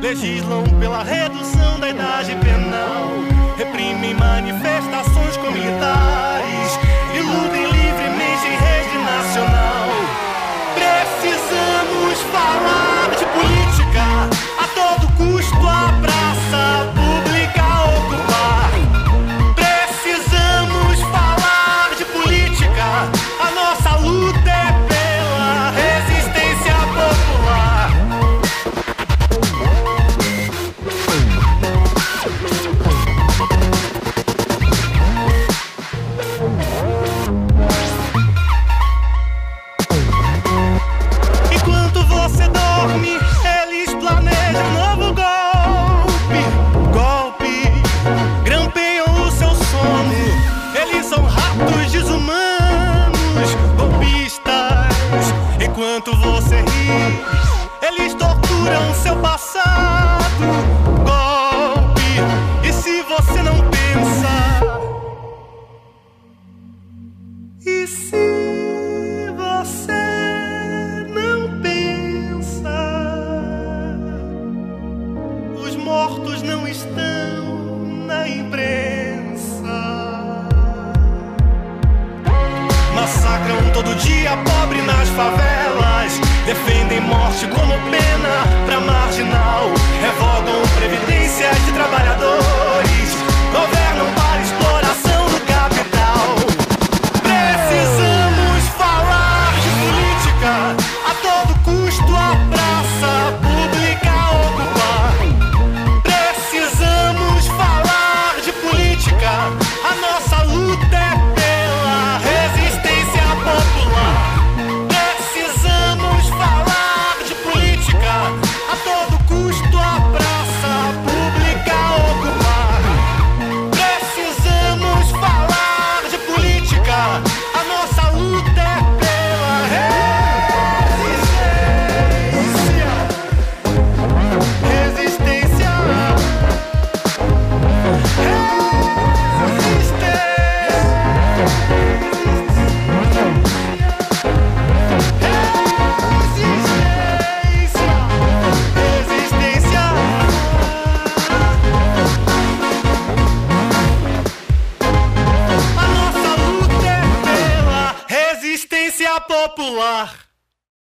Legislam pela redução da idade penal. Reprimem manifestações comunitárias. Iludem livremente em rede nacional. Precisamos falar de política. A todo custo a